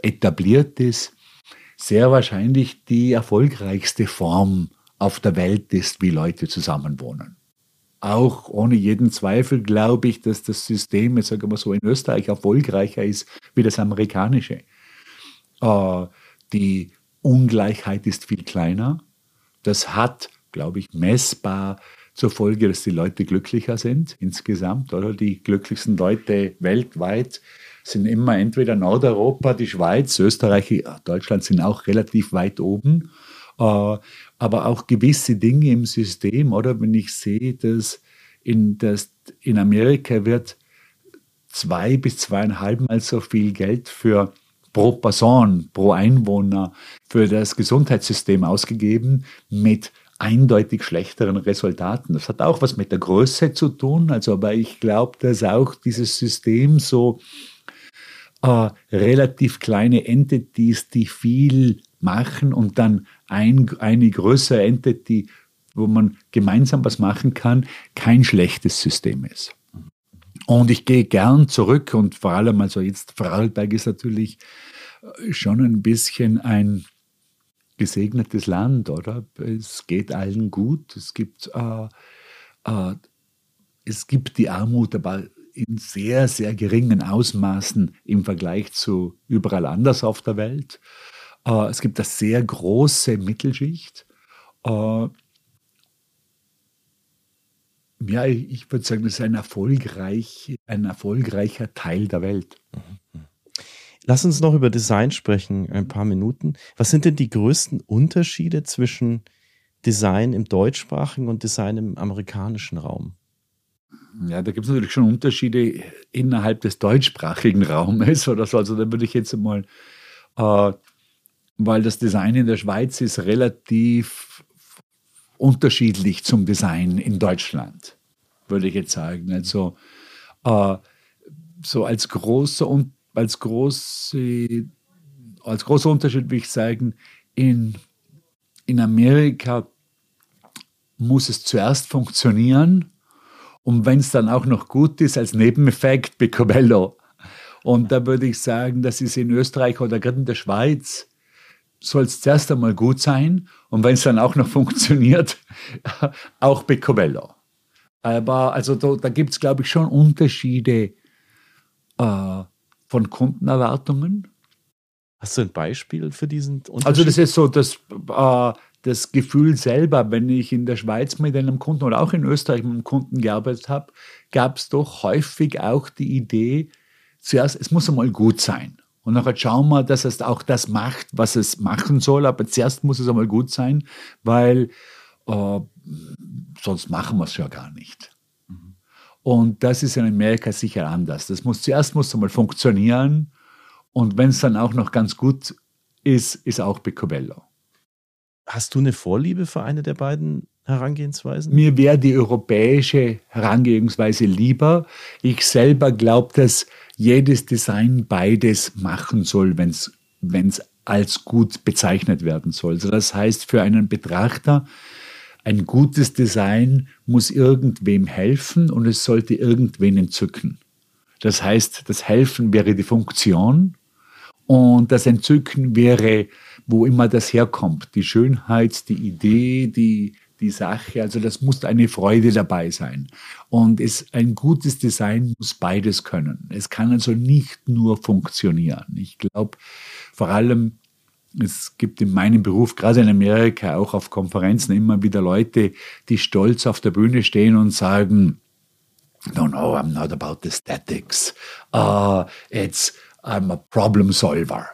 etabliert ist, sehr wahrscheinlich die erfolgreichste Form auf der Welt ist, wie Leute zusammenwohnen. Auch ohne jeden Zweifel glaube ich, dass das System, jetzt sagen wir so, in Österreich erfolgreicher ist wie das amerikanische. Äh, die Ungleichheit ist viel kleiner. Das hat, glaube ich, messbar zur Folge, dass die Leute glücklicher sind insgesamt, oder? Die glücklichsten Leute weltweit sind immer entweder Nordeuropa, die Schweiz, Österreich, Deutschland sind auch relativ weit oben. Äh, aber auch gewisse Dinge im System, oder wenn ich sehe, dass in, das, in Amerika wird zwei bis zweieinhalb Mal so viel Geld für pro Person, pro Einwohner für das Gesundheitssystem ausgegeben mit eindeutig schlechteren Resultaten. Das hat auch was mit der Größe zu tun, also aber ich glaube, dass auch dieses System so äh, relativ kleine Entities, die viel machen und dann ein, eine größere Entity, wo man gemeinsam was machen kann, kein schlechtes System ist. Und ich gehe gern zurück und vor allem, also jetzt Vorarlberg ist natürlich äh, schon ein bisschen ein gesegnetes Land, oder? Es geht allen gut. Es gibt, äh, äh, es gibt die Armut, aber in sehr, sehr geringen Ausmaßen im Vergleich zu überall anders auf der Welt. Äh, es gibt eine sehr große Mittelschicht. Äh, ja, ich würde sagen, das ist ein, erfolgreich, ein erfolgreicher Teil der Welt. Lass uns noch über Design sprechen, ein paar Minuten. Was sind denn die größten Unterschiede zwischen Design im deutschsprachigen und Design im amerikanischen Raum? Ja, da gibt es natürlich schon Unterschiede innerhalb des deutschsprachigen Raumes oder so. Also da würde ich jetzt mal äh, weil das Design in der Schweiz ist relativ unterschiedlich zum Design in Deutschland, würde ich jetzt sagen. Also äh, so als großer und als große als großer Unterschied würde ich sagen, in, in Amerika muss es zuerst funktionieren und wenn es dann auch noch gut ist, als Nebeneffekt Picobello. Und da würde ich sagen, das ist in Österreich oder gerade in der Schweiz soll es zuerst einmal gut sein und wenn es dann auch noch funktioniert, auch Picobello. Aber also da, da gibt es, glaube ich, schon Unterschiede äh, von Kundenerwartungen. Hast du ein Beispiel für diesen Unterschied? Also das ist so das, äh, das Gefühl selber, wenn ich in der Schweiz mit einem Kunden oder auch in Österreich mit einem Kunden gearbeitet habe, gab es doch häufig auch die Idee, zuerst, es muss einmal gut sein. Und nachher schauen wir, dass es auch das macht, was es machen soll. Aber zuerst muss es einmal gut sein, weil äh, sonst machen wir es ja gar nicht. Und das ist in Amerika sicher anders. Das muss zuerst muss einmal funktionieren. Und wenn es dann auch noch ganz gut ist, ist auch Picobello. Hast du eine Vorliebe für eine der beiden Herangehensweisen? Mir wäre die europäische Herangehensweise lieber. Ich selber glaube, dass jedes Design beides machen soll, wenn es als gut bezeichnet werden soll. Also das heißt, für einen Betrachter, ein gutes Design muss irgendwem helfen und es sollte irgendwen entzücken. Das heißt, das Helfen wäre die Funktion und das Entzücken wäre, wo immer das herkommt, die Schönheit, die Idee, die, die Sache. Also das muss eine Freude dabei sein. Und es, ein gutes Design muss beides können. Es kann also nicht nur funktionieren. Ich glaube, vor allem, es gibt in meinem Beruf, gerade in Amerika, auch auf Konferenzen immer wieder Leute, die stolz auf der Bühne stehen und sagen, no, no, I'm not about aesthetics. Uh, it's, I'm a problem solver.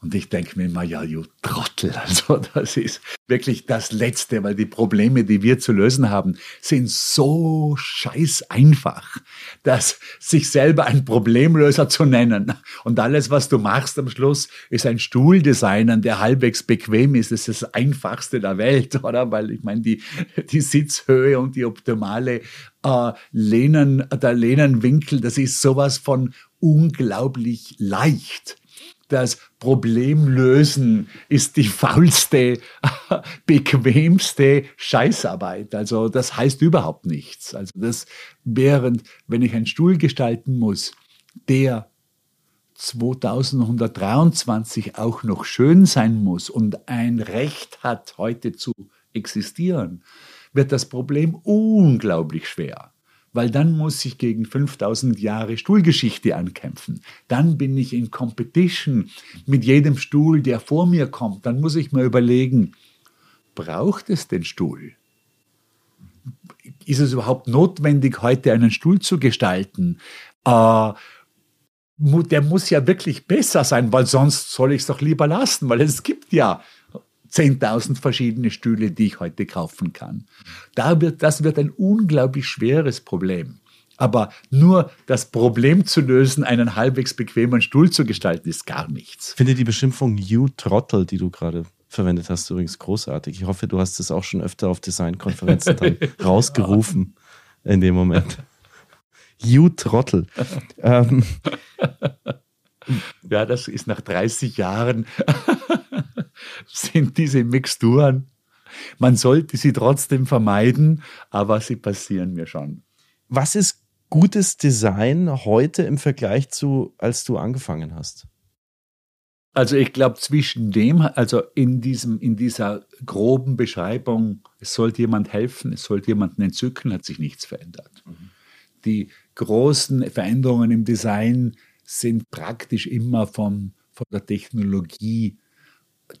Und ich denke mir immer, ja, you Trottel, also das ist wirklich das Letzte, weil die Probleme, die wir zu lösen haben, sind so scheiß einfach, dass sich selber ein Problemlöser zu nennen. Und alles, was du machst am Schluss, ist ein Stuhl designen, der halbwegs bequem ist, das ist das Einfachste der Welt, oder? Weil ich meine, die, die Sitzhöhe und die optimale äh, Lehnen, der Lehnenwinkel, das ist sowas von unglaublich leicht das Problem lösen ist die faulste, bequemste Scheißarbeit. Also das heißt überhaupt nichts. Also das während, wenn ich einen Stuhl gestalten muss, der 2123 auch noch schön sein muss und ein Recht hat, heute zu existieren, wird das Problem unglaublich schwer weil dann muss ich gegen 5000 Jahre Stuhlgeschichte ankämpfen. Dann bin ich in Competition mit jedem Stuhl, der vor mir kommt. Dann muss ich mir überlegen, braucht es den Stuhl? Ist es überhaupt notwendig, heute einen Stuhl zu gestalten? Äh, der muss ja wirklich besser sein, weil sonst soll ich es doch lieber lassen, weil es gibt ja 10.000 verschiedene Stühle, die ich heute kaufen kann. Da wird, das wird ein unglaublich schweres Problem. Aber nur das Problem zu lösen, einen halbwegs bequemen Stuhl zu gestalten, ist gar nichts. Ich finde die Beschimpfung You Trottel, die du gerade verwendet hast, übrigens großartig. Ich hoffe, du hast es auch schon öfter auf Designkonferenzen dann rausgerufen in dem Moment. You Trottel. ähm. Ja, das ist nach 30 Jahren sind diese Mixturen. Man sollte sie trotzdem vermeiden, aber sie passieren mir schon. Was ist gutes Design heute im Vergleich zu, als du angefangen hast? Also ich glaube, zwischen dem, also in, diesem, in dieser groben Beschreibung, es sollte jemand helfen, es sollte jemanden entzücken, hat sich nichts verändert. Mhm. Die großen Veränderungen im Design sind praktisch immer von, von der Technologie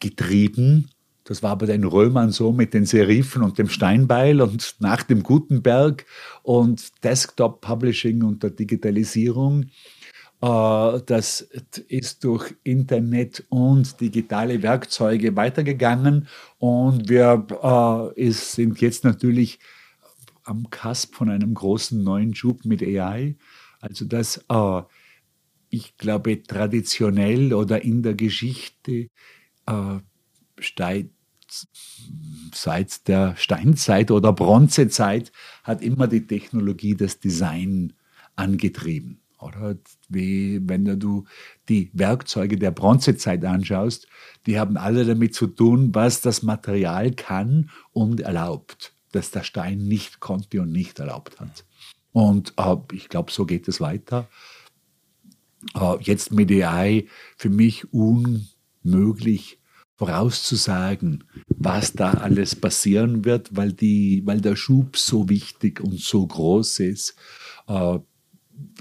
getrieben. Das war bei den Römern so mit den Serifen und dem Steinbeil und nach dem Gutenberg und Desktop Publishing und der Digitalisierung. Äh, das ist durch Internet und digitale Werkzeuge weitergegangen und wir äh, sind jetzt natürlich am Kasp von einem großen neuen Schub mit AI. Also das, äh, ich glaube, traditionell oder in der Geschichte äh, seit der Steinzeit oder Bronzezeit hat immer die Technologie das Design angetrieben. Oder wie wenn du die Werkzeuge der Bronzezeit anschaust, die haben alle damit zu tun, was das Material kann und erlaubt, dass der Stein nicht konnte und nicht erlaubt hat. Und äh, ich glaube, so geht es weiter. Äh, jetzt mit AI für mich unmöglich vorauszusagen, was da alles passieren wird, weil, die, weil der Schub so wichtig und so groß ist. Äh,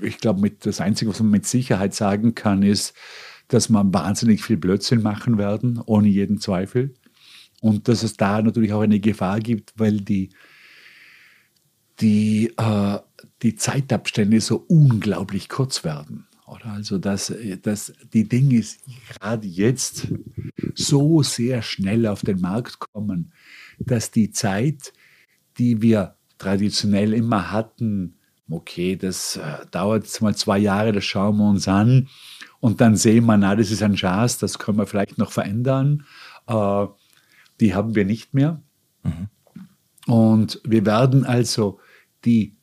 ich glaube, das Einzige, was man mit Sicherheit sagen kann, ist, dass man wahnsinnig viel Blödsinn machen werden, ohne jeden Zweifel. Und dass es da natürlich auch eine Gefahr gibt, weil die, die, äh, die Zeitabstände so unglaublich kurz werden. Oder also, dass, dass die Dinge gerade jetzt so sehr schnell auf den Markt kommen, dass die Zeit, die wir traditionell immer hatten, okay, das äh, dauert mal zwei Jahre, das schauen wir uns an und dann sehen wir, na, das ist ein Chance, das können wir vielleicht noch verändern. Äh, die haben wir nicht mehr. Mhm. Und wir werden also die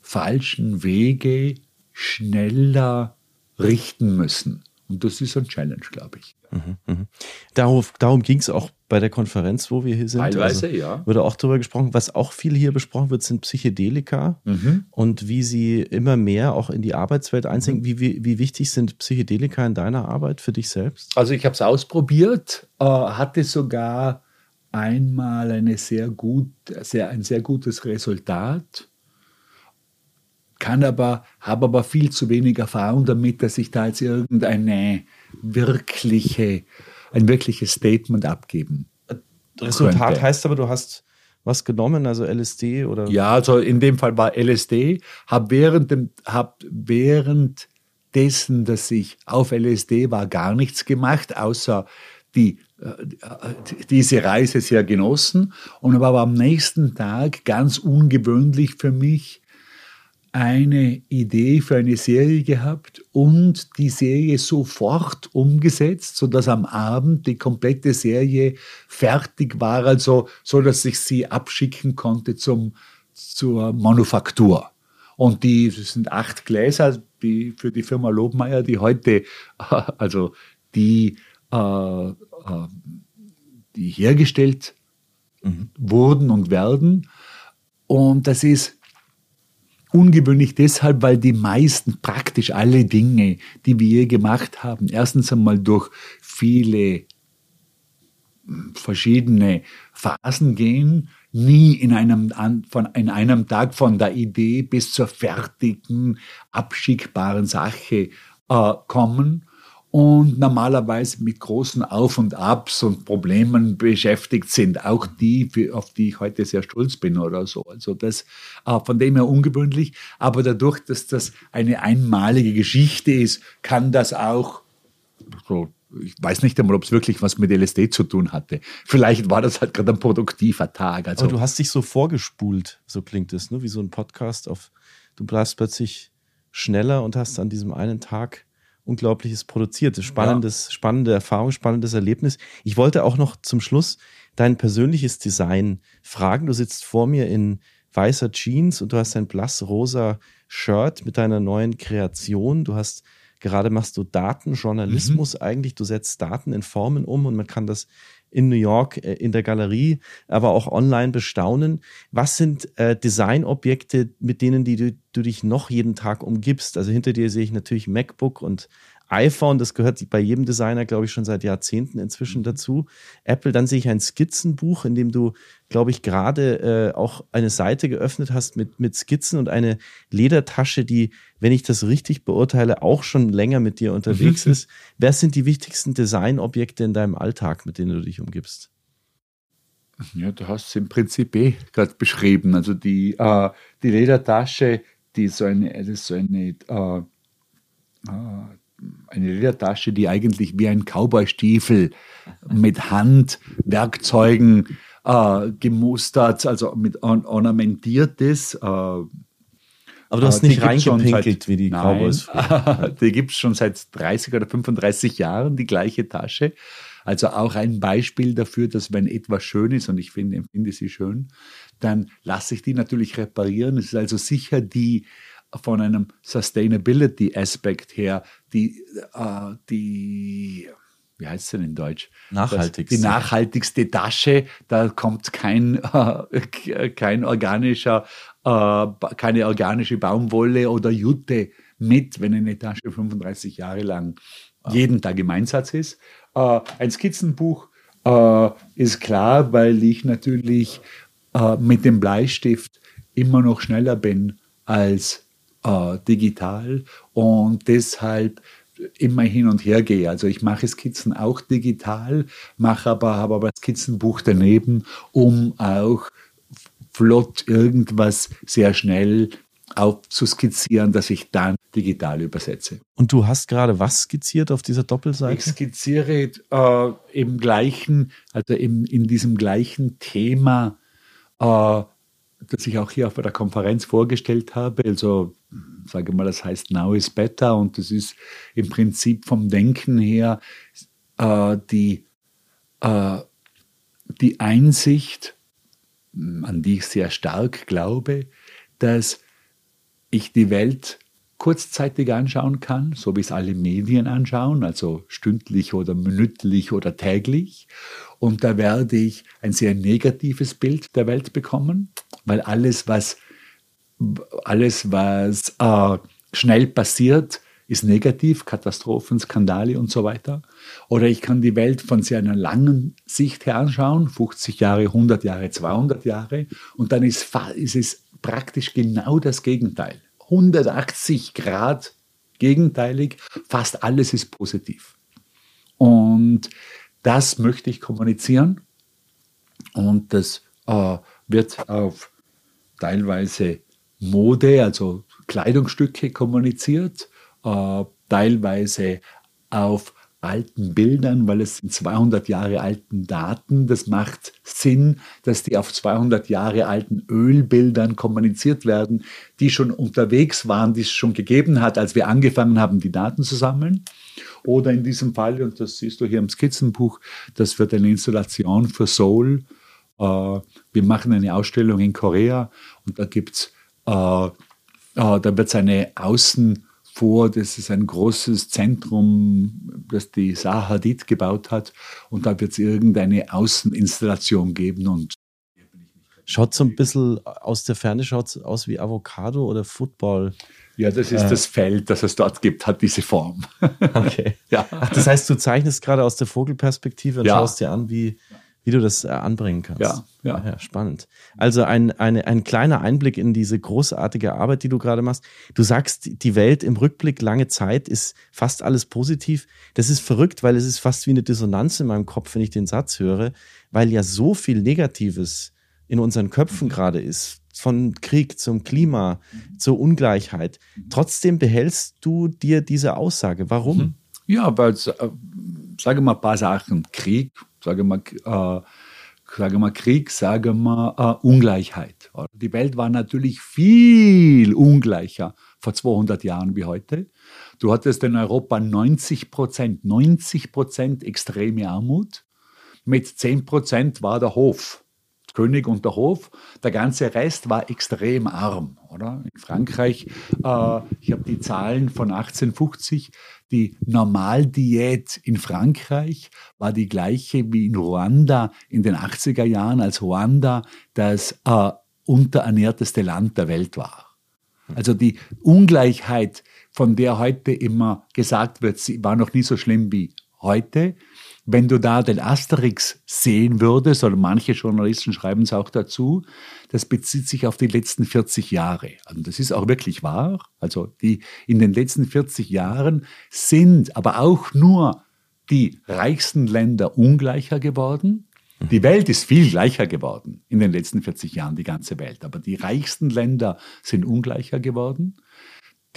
falschen Wege schneller richten müssen. Und das ist ein Challenge, glaube ich. Mhm, mh. Darauf, darum ging es auch bei der Konferenz, wo wir hier sind. Teilweise, also, ja. Wurde auch darüber gesprochen. Was auch viel hier besprochen wird, sind Psychedelika mhm. und wie sie immer mehr auch in die Arbeitswelt einsinken. Mhm. Wie, wie, wie, wichtig sind Psychedelika in deiner Arbeit für dich selbst? Also ich habe es ausprobiert, äh, hatte sogar einmal eine sehr gut, sehr, ein sehr gutes Resultat kann aber, habe aber viel zu wenig Erfahrung damit, dass ich da jetzt irgendeine wirkliche, ein wirkliches Statement abgeben. Resultat könnte. heißt aber, du hast was genommen, also LSD oder? Ja, also in dem Fall war LSD, habe während dem, hab während dessen, dass ich auf LSD war, gar nichts gemacht, außer die, äh, diese Reise sehr genossen und aber am nächsten Tag ganz ungewöhnlich für mich eine Idee für eine Serie gehabt und die Serie sofort umgesetzt, so dass am Abend die komplette Serie fertig war, also so dass ich sie abschicken konnte zum zur Manufaktur. Und die das sind acht Gläser, die für die Firma Lobmeier, die heute also die äh, äh, die hergestellt mhm. wurden und werden. Und das ist ungewöhnlich deshalb, weil die meisten, praktisch alle Dinge, die wir je gemacht haben, erstens einmal durch viele hm, verschiedene Phasen gehen, nie in einem, von, in einem Tag von der Idee bis zur fertigen, abschickbaren Sache äh, kommen, und normalerweise mit großen Auf und Abs und Problemen beschäftigt sind, auch die, auf die ich heute sehr stolz bin oder so. Also das äh, von dem her ungewöhnlich, aber dadurch, dass das eine einmalige Geschichte ist, kann das auch so ich weiß nicht einmal, ob es wirklich was mit LSD zu tun hatte. Vielleicht war das halt gerade ein produktiver Tag. Also Aber du hast dich so vorgespult, so klingt es, ne? wie so ein Podcast auf, du bleibst plötzlich schneller und hast an diesem einen Tag Unglaubliches produziert. Spannendes, ja. spannende Erfahrung, spannendes Erlebnis. Ich wollte auch noch zum Schluss dein persönliches Design fragen. Du sitzt vor mir in weißer Jeans und du hast ein blass-rosa Shirt mit deiner neuen Kreation. Du hast gerade machst du Datenjournalismus mhm. eigentlich. Du setzt Daten in Formen um und man kann das in New York äh, in der Galerie, aber auch online bestaunen. Was sind äh, Designobjekte, mit denen die du, du dich noch jeden Tag umgibst? Also hinter dir sehe ich natürlich MacBook und iPhone, das gehört bei jedem Designer, glaube ich, schon seit Jahrzehnten inzwischen mhm. dazu. Apple, dann sehe ich ein Skizzenbuch, in dem du, glaube ich, gerade äh, auch eine Seite geöffnet hast mit, mit Skizzen und eine Ledertasche, die, wenn ich das richtig beurteile, auch schon länger mit dir unterwegs mhm. ist. Wer sind die wichtigsten Designobjekte in deinem Alltag, mit denen du dich umgibst? Ja, du hast es im Prinzip eh gerade beschrieben. Also die, äh, die Ledertasche, die so eine, so eine äh, äh eine Ledertasche, die eigentlich wie ein Cowboystiefel mit Handwerkzeugen äh, gemustert, also mit or ornamentiert ist. Äh, aber du hast äh, nicht reingepinkelt seit, wie die nein, Cowboys. die gibt es schon seit 30 oder 35 Jahren, die gleiche Tasche. Also auch ein Beispiel dafür, dass wenn etwas schön ist, und ich finde, empfinde sie schön, dann lasse ich die natürlich reparieren. Es ist also sicher die von einem Sustainability-Aspekt her die, äh, die wie heißt es denn in Deutsch? Nachhaltigste. die nachhaltigste Tasche, da kommt kein, äh, kein organischer, äh, keine organische Baumwolle oder Jute mit, wenn eine Tasche 35 Jahre lang jeden Tag im Einsatz ist. Äh, ein Skizzenbuch äh, ist klar, weil ich natürlich äh, mit dem Bleistift immer noch schneller bin als äh, digital und deshalb immer hin und her gehe. Also ich mache Skizzen auch digital, mache aber, habe aber das Skizzenbuch daneben, um auch flott irgendwas sehr schnell aufzuskizzieren, dass ich dann digital übersetze. Und du hast gerade was skizziert auf dieser Doppelseite? Ich skizziere äh, im gleichen, also im, in diesem gleichen Thema äh, das ich auch hier auf der Konferenz vorgestellt habe. Also sage mal, das heißt Now is Better und das ist im Prinzip vom Denken her äh, die, äh, die Einsicht, an die ich sehr stark glaube, dass ich die Welt kurzzeitig anschauen kann, so wie es alle Medien anschauen, also stündlich oder minütlich oder täglich. Und da werde ich ein sehr negatives Bild der Welt bekommen, weil alles, was, alles, was äh, schnell passiert, ist negativ, Katastrophen, Skandale und so weiter. Oder ich kann die Welt von sehr einer langen Sicht her anschauen, 50 Jahre, 100 Jahre, 200 Jahre. Und dann ist, ist es praktisch genau das Gegenteil. 180 Grad gegenteilig, fast alles ist positiv. Und das möchte ich kommunizieren und das äh, wird auf teilweise Mode, also Kleidungsstücke kommuniziert, äh, teilweise auf alten Bildern, weil es sind 200 Jahre alten Daten. Das macht Sinn, dass die auf 200 Jahre alten Ölbildern kommuniziert werden, die schon unterwegs waren, die es schon gegeben hat, als wir angefangen haben, die Daten zu sammeln. Oder in diesem Fall, und das siehst du hier im Skizzenbuch, das wird eine Installation für Seoul. Äh, wir machen eine Ausstellung in Korea und da gibt's, äh, äh, da wird es eine Außen- vor, das ist ein großes Zentrum, das die Zaha Hadid gebaut hat und da wird es irgendeine Außeninstallation geben und Schaut so ein bisschen aus der Ferne schaut aus wie Avocado oder Football. Ja, das ist äh. das Feld, das es dort gibt, hat diese Form. Okay. ja. Ach, das heißt, du zeichnest gerade aus der Vogelperspektive und ja. schaust dir an, wie, wie du das äh, anbringen kannst. Ja, ja. ja spannend. Also ein, eine, ein kleiner Einblick in diese großartige Arbeit, die du gerade machst. Du sagst, die Welt im Rückblick lange Zeit ist fast alles positiv. Das ist verrückt, weil es ist fast wie eine Dissonanz in meinem Kopf, wenn ich den Satz höre, weil ja so viel Negatives in unseren Köpfen mhm. gerade ist. Von Krieg zum Klima, zur Ungleichheit. Trotzdem behältst du dir diese Aussage. Warum? Mhm. Ja, weil, äh, sage mal ein paar Sachen. Krieg sage mal, äh, sage mal Krieg, sage mal äh, Ungleichheit. Die Welt war natürlich viel ungleicher vor 200 Jahren wie heute. Du hattest in Europa 90 Prozent, 90 Prozent extreme Armut. Mit 10 Prozent war der Hof. König und der Hof. Der ganze Rest war extrem arm, oder? In Frankreich, äh, ich habe die Zahlen von 1850, die Normaldiät in Frankreich war die gleiche wie in Ruanda in den 80er Jahren, als Ruanda das äh, unterernährteste Land der Welt war. Also die Ungleichheit, von der heute immer gesagt wird, sie war noch nie so schlimm wie heute. Wenn du da den Asterix sehen würdest, oder manche Journalisten schreiben es auch dazu, das bezieht sich auf die letzten 40 Jahre. Und das ist auch wirklich wahr. Also die in den letzten 40 Jahren sind aber auch nur die reichsten Länder ungleicher geworden. Die Welt ist viel gleicher geworden in den letzten 40 Jahren, die ganze Welt. Aber die reichsten Länder sind ungleicher geworden.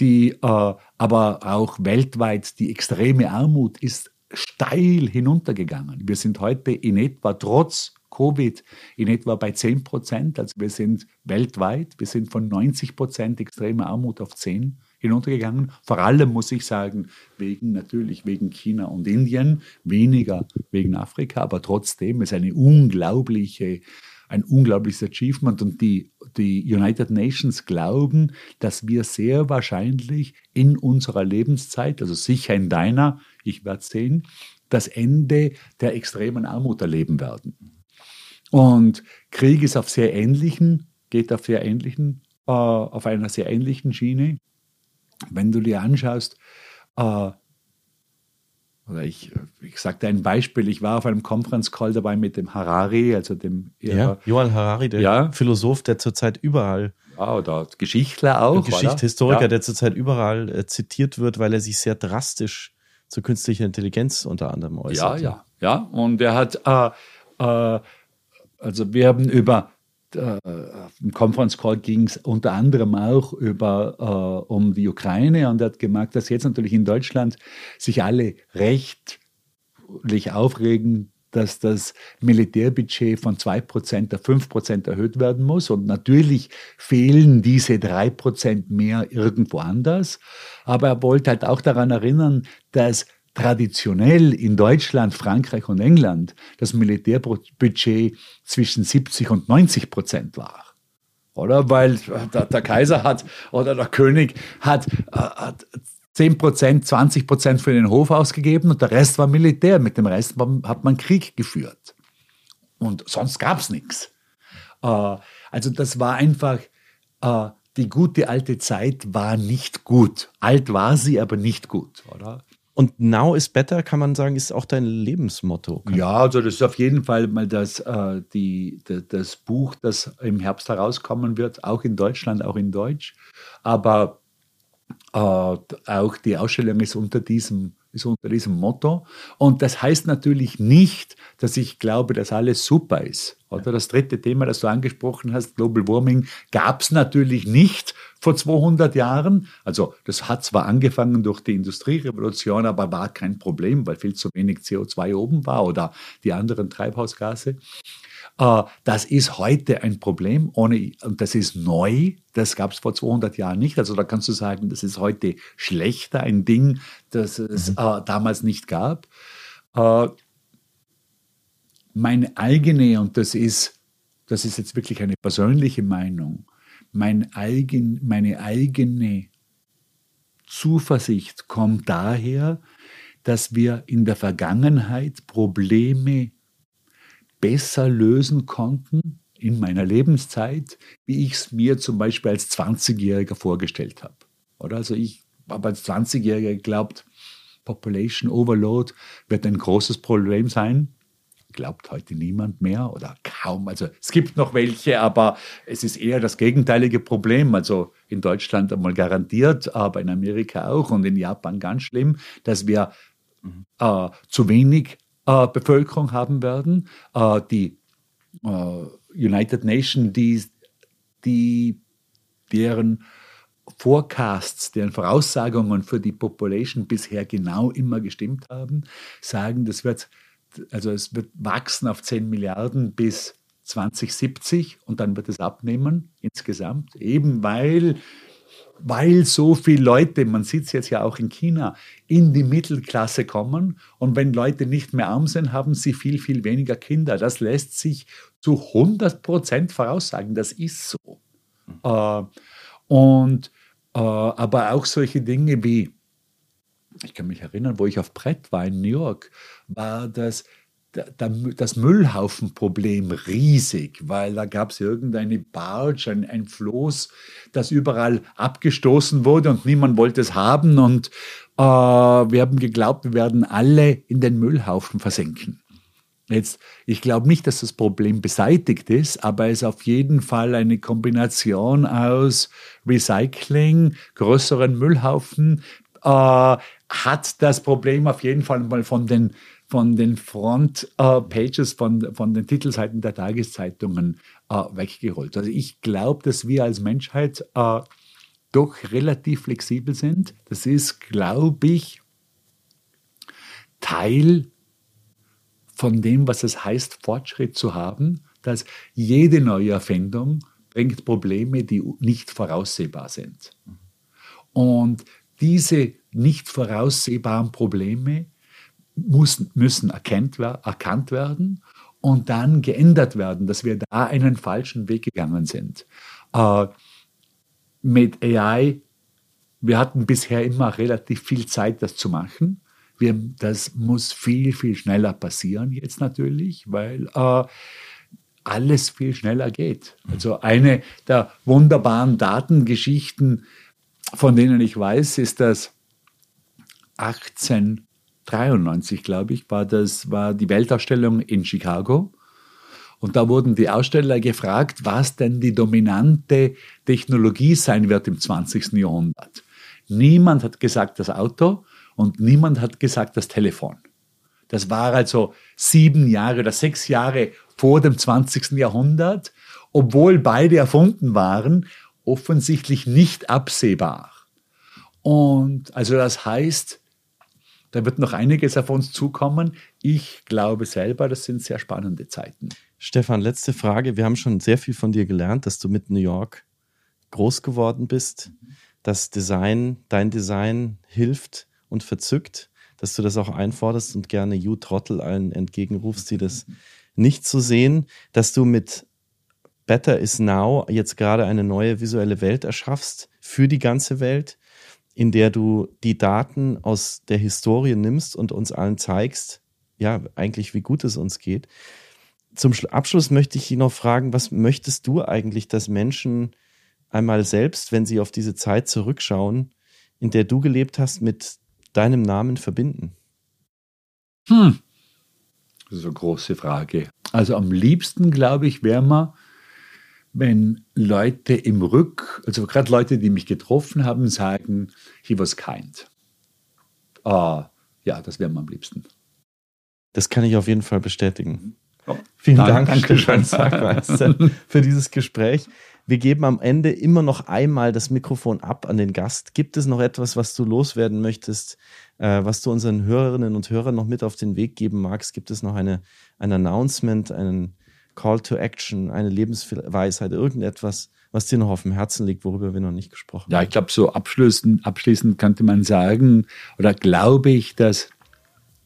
Die, äh, aber auch weltweit die extreme Armut ist steil hinuntergegangen. Wir sind heute in etwa trotz Covid in etwa bei 10 Prozent. Also wir sind weltweit, wir sind von 90 Prozent extremer Armut auf 10 hinuntergegangen. Vor allem muss ich sagen, wegen natürlich wegen China und Indien, weniger wegen Afrika, aber trotzdem ist eine unglaubliche ein unglaubliches Achievement und die, die United Nations glauben, dass wir sehr wahrscheinlich in unserer Lebenszeit, also sicher in deiner, ich werde sehen, das Ende der extremen Armut erleben werden. Und Krieg ist auf sehr ähnlichen, geht auf sehr ähnlichen, äh, auf einer sehr ähnlichen Schiene. Wenn du dir anschaust, äh, oder ich, ich sagte ein Beispiel, ich war auf einem Conference Call dabei mit dem Harari, also dem ja, Johann Harari, der ja. Philosoph, der zurzeit überall ja, oder Geschichtler auch. Geschichtshistoriker, ja. der zurzeit überall äh, zitiert wird, weil er sich sehr drastisch zur künstlichen Intelligenz unter anderem äußert. Ja, ja, ja. Und er hat, äh, äh, also wir haben über äh, im Conference Call ging es unter anderem auch über, äh, um die Ukraine und er hat gemerkt, dass jetzt natürlich in Deutschland sich alle rechtlich aufregen, dass das Militärbudget von 2% auf 5% erhöht werden muss. Und natürlich fehlen diese 3% mehr irgendwo anders. Aber er wollte halt auch daran erinnern, dass traditionell in Deutschland, Frankreich und England das Militärbudget zwischen 70 und 90 Prozent war. Oder? Weil der, der Kaiser hat oder der König hat, äh, hat 10 Prozent, 20 Prozent für den Hof ausgegeben und der Rest war Militär. Mit dem Rest hat man Krieg geführt. Und sonst gab es nichts. Äh, also das war einfach, äh, die gute alte Zeit war nicht gut. Alt war sie, aber nicht gut, oder? Und Now is Better, kann man sagen, ist auch dein Lebensmotto. Ja, also das ist auf jeden Fall mal das, äh, die, das Buch, das im Herbst herauskommen wird, auch in Deutschland, auch in Deutsch. Aber äh, auch die Ausstellung ist unter diesem ist unter diesem Motto. Und das heißt natürlich nicht, dass ich glaube, dass alles super ist. Oder das dritte Thema, das du angesprochen hast, Global Warming, gab es natürlich nicht vor 200 Jahren. Also das hat zwar angefangen durch die Industrierevolution, aber war kein Problem, weil viel zu wenig CO2 oben war oder die anderen Treibhausgase. Äh, das ist heute ein Problem ohne, und das ist neu. Das gab es vor 200 Jahren nicht. Also da kannst du sagen, das ist heute schlechter, ein Ding, das es mhm. äh, damals nicht gab. Äh, meine eigene, und das ist, das ist jetzt wirklich eine persönliche Meinung, mein eigen, meine eigene Zuversicht kommt daher, dass wir in der Vergangenheit Probleme besser lösen konnten in meiner Lebenszeit, wie ich es mir zum Beispiel als 20-Jähriger vorgestellt habe. Oder also ich habe als 20-Jähriger geglaubt, Population Overload wird ein großes Problem sein. Glaubt heute niemand mehr oder kaum. Also es gibt noch welche, aber es ist eher das gegenteilige Problem. Also in Deutschland einmal garantiert, aber in Amerika auch und in Japan ganz schlimm, dass wir mhm. äh, zu wenig Bevölkerung haben werden. Äh, die äh, United Nations, die, die, deren Forecasts, deren Voraussagungen für die Population bisher genau immer gestimmt haben, sagen, das wird, also es wird wachsen auf 10 Milliarden bis 2070 und dann wird es abnehmen insgesamt, eben weil weil so viele Leute, man sieht es jetzt ja auch in China, in die Mittelklasse kommen. Und wenn Leute nicht mehr arm sind, haben sie viel, viel weniger Kinder. Das lässt sich zu 100 Prozent voraussagen. Das ist so. Mhm. Äh, und äh, aber auch solche Dinge wie, ich kann mich erinnern, wo ich auf Brett war in New York, war das das Müllhaufenproblem riesig, weil da gab es irgendeine Barge, ein, ein Floß, das überall abgestoßen wurde und niemand wollte es haben. Und äh, wir haben geglaubt, wir werden alle in den Müllhaufen versenken. Jetzt, ich glaube nicht, dass das Problem beseitigt ist, aber es ist auf jeden Fall eine Kombination aus Recycling, größeren Müllhaufen, äh, hat das Problem auf jeden Fall mal von den von den Front-Pages, von, von den Titelseiten der Tageszeitungen äh, weggerollt. Also ich glaube, dass wir als Menschheit äh, doch relativ flexibel sind. Das ist, glaube ich, Teil von dem, was es heißt, Fortschritt zu haben, dass jede neue Erfindung bringt Probleme, die nicht voraussehbar sind. Und diese nicht voraussehbaren Probleme muss, müssen erkannt, erkannt werden und dann geändert werden, dass wir da einen falschen Weg gegangen sind. Äh, mit AI, wir hatten bisher immer relativ viel Zeit, das zu machen. Wir, das muss viel, viel schneller passieren jetzt natürlich, weil äh, alles viel schneller geht. Also eine der wunderbaren Datengeschichten, von denen ich weiß, ist, dass 18 93, glaube ich, war das war die Weltausstellung in Chicago. Und da wurden die Aussteller gefragt, was denn die dominante Technologie sein wird im 20. Jahrhundert. Niemand hat gesagt das Auto und niemand hat gesagt das Telefon. Das war also sieben Jahre oder sechs Jahre vor dem 20. Jahrhundert, obwohl beide erfunden waren, offensichtlich nicht absehbar. Und also das heißt, da wird noch einiges auf uns zukommen. Ich glaube selber, das sind sehr spannende Zeiten. Stefan, letzte Frage. Wir haben schon sehr viel von dir gelernt, dass du mit New York groß geworden bist, dass Design, dein Design hilft und verzückt, dass du das auch einforderst und gerne You Trottel allen entgegenrufst, die das nicht zu so sehen, dass du mit Better is Now jetzt gerade eine neue visuelle Welt erschaffst für die ganze Welt, in der du die Daten aus der Historie nimmst und uns allen zeigst, ja, eigentlich wie gut es uns geht. Zum Abschluss möchte ich dich noch fragen, was möchtest du eigentlich, dass Menschen einmal selbst, wenn sie auf diese Zeit zurückschauen, in der du gelebt hast, mit deinem Namen verbinden? Hm. Das ist eine große Frage. Also am liebsten, glaube ich, wäre man, wenn Leute im Rück, also gerade Leute, die mich getroffen haben, sagen, he was kind. Ah, ja, das wäre mir am liebsten. Das kann ich auf jeden Fall bestätigen. Vielen Dank, Dank Stefan Sackmeister, für dieses Gespräch. Wir geben am Ende immer noch einmal das Mikrofon ab an den Gast. Gibt es noch etwas, was du loswerden möchtest, äh, was du unseren Hörerinnen und Hörern noch mit auf den Weg geben magst? Gibt es noch eine, ein Announcement, einen Call to Action, eine Lebensweisheit, irgendetwas, was dir noch auf dem Herzen liegt, worüber wir noch nicht gesprochen haben? Ja, ich glaube, so abschließend, abschließend könnte man sagen, oder glaube ich, dass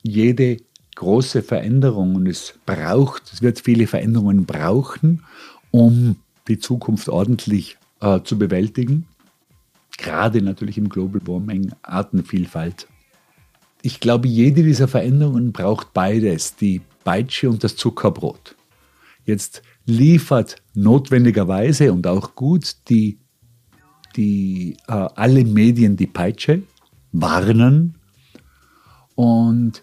jede große Veränderung und es braucht, es wird viele Veränderungen brauchen, um die Zukunft ordentlich äh, zu bewältigen. Gerade natürlich im Global Warming, Artenvielfalt. Ich glaube, jede dieser Veränderungen braucht beides, die Peitsche und das Zuckerbrot. Jetzt liefert notwendigerweise und auch gut die, die äh, alle Medien die Peitsche, warnen. Und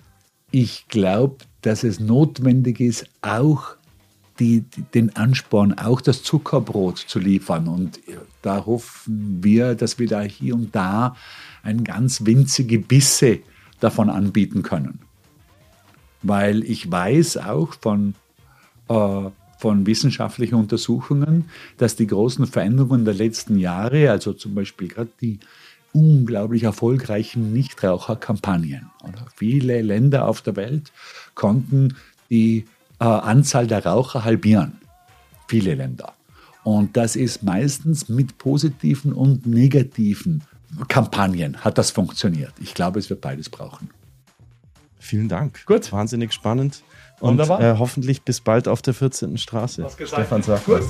ich glaube, dass es notwendig ist, auch die, den Ansporn, auch das Zuckerbrot zu liefern. Und da hoffen wir, dass wir da hier und da ein ganz winzige Bisse davon anbieten können. Weil ich weiß auch von, äh, von wissenschaftlichen Untersuchungen, dass die großen Veränderungen der letzten Jahre, also zum Beispiel gerade die unglaublich erfolgreichen Nichtraucherkampagnen, oder viele Länder auf der Welt konnten die äh, Anzahl der Raucher halbieren. Viele Länder. Und das ist meistens mit positiven und negativen Kampagnen hat das funktioniert. Ich glaube, es wird beides brauchen. Vielen Dank. Gut. Wahnsinnig spannend. Und äh, hoffentlich bis bald auf der 14. Straße. Stefan sagt. Gut.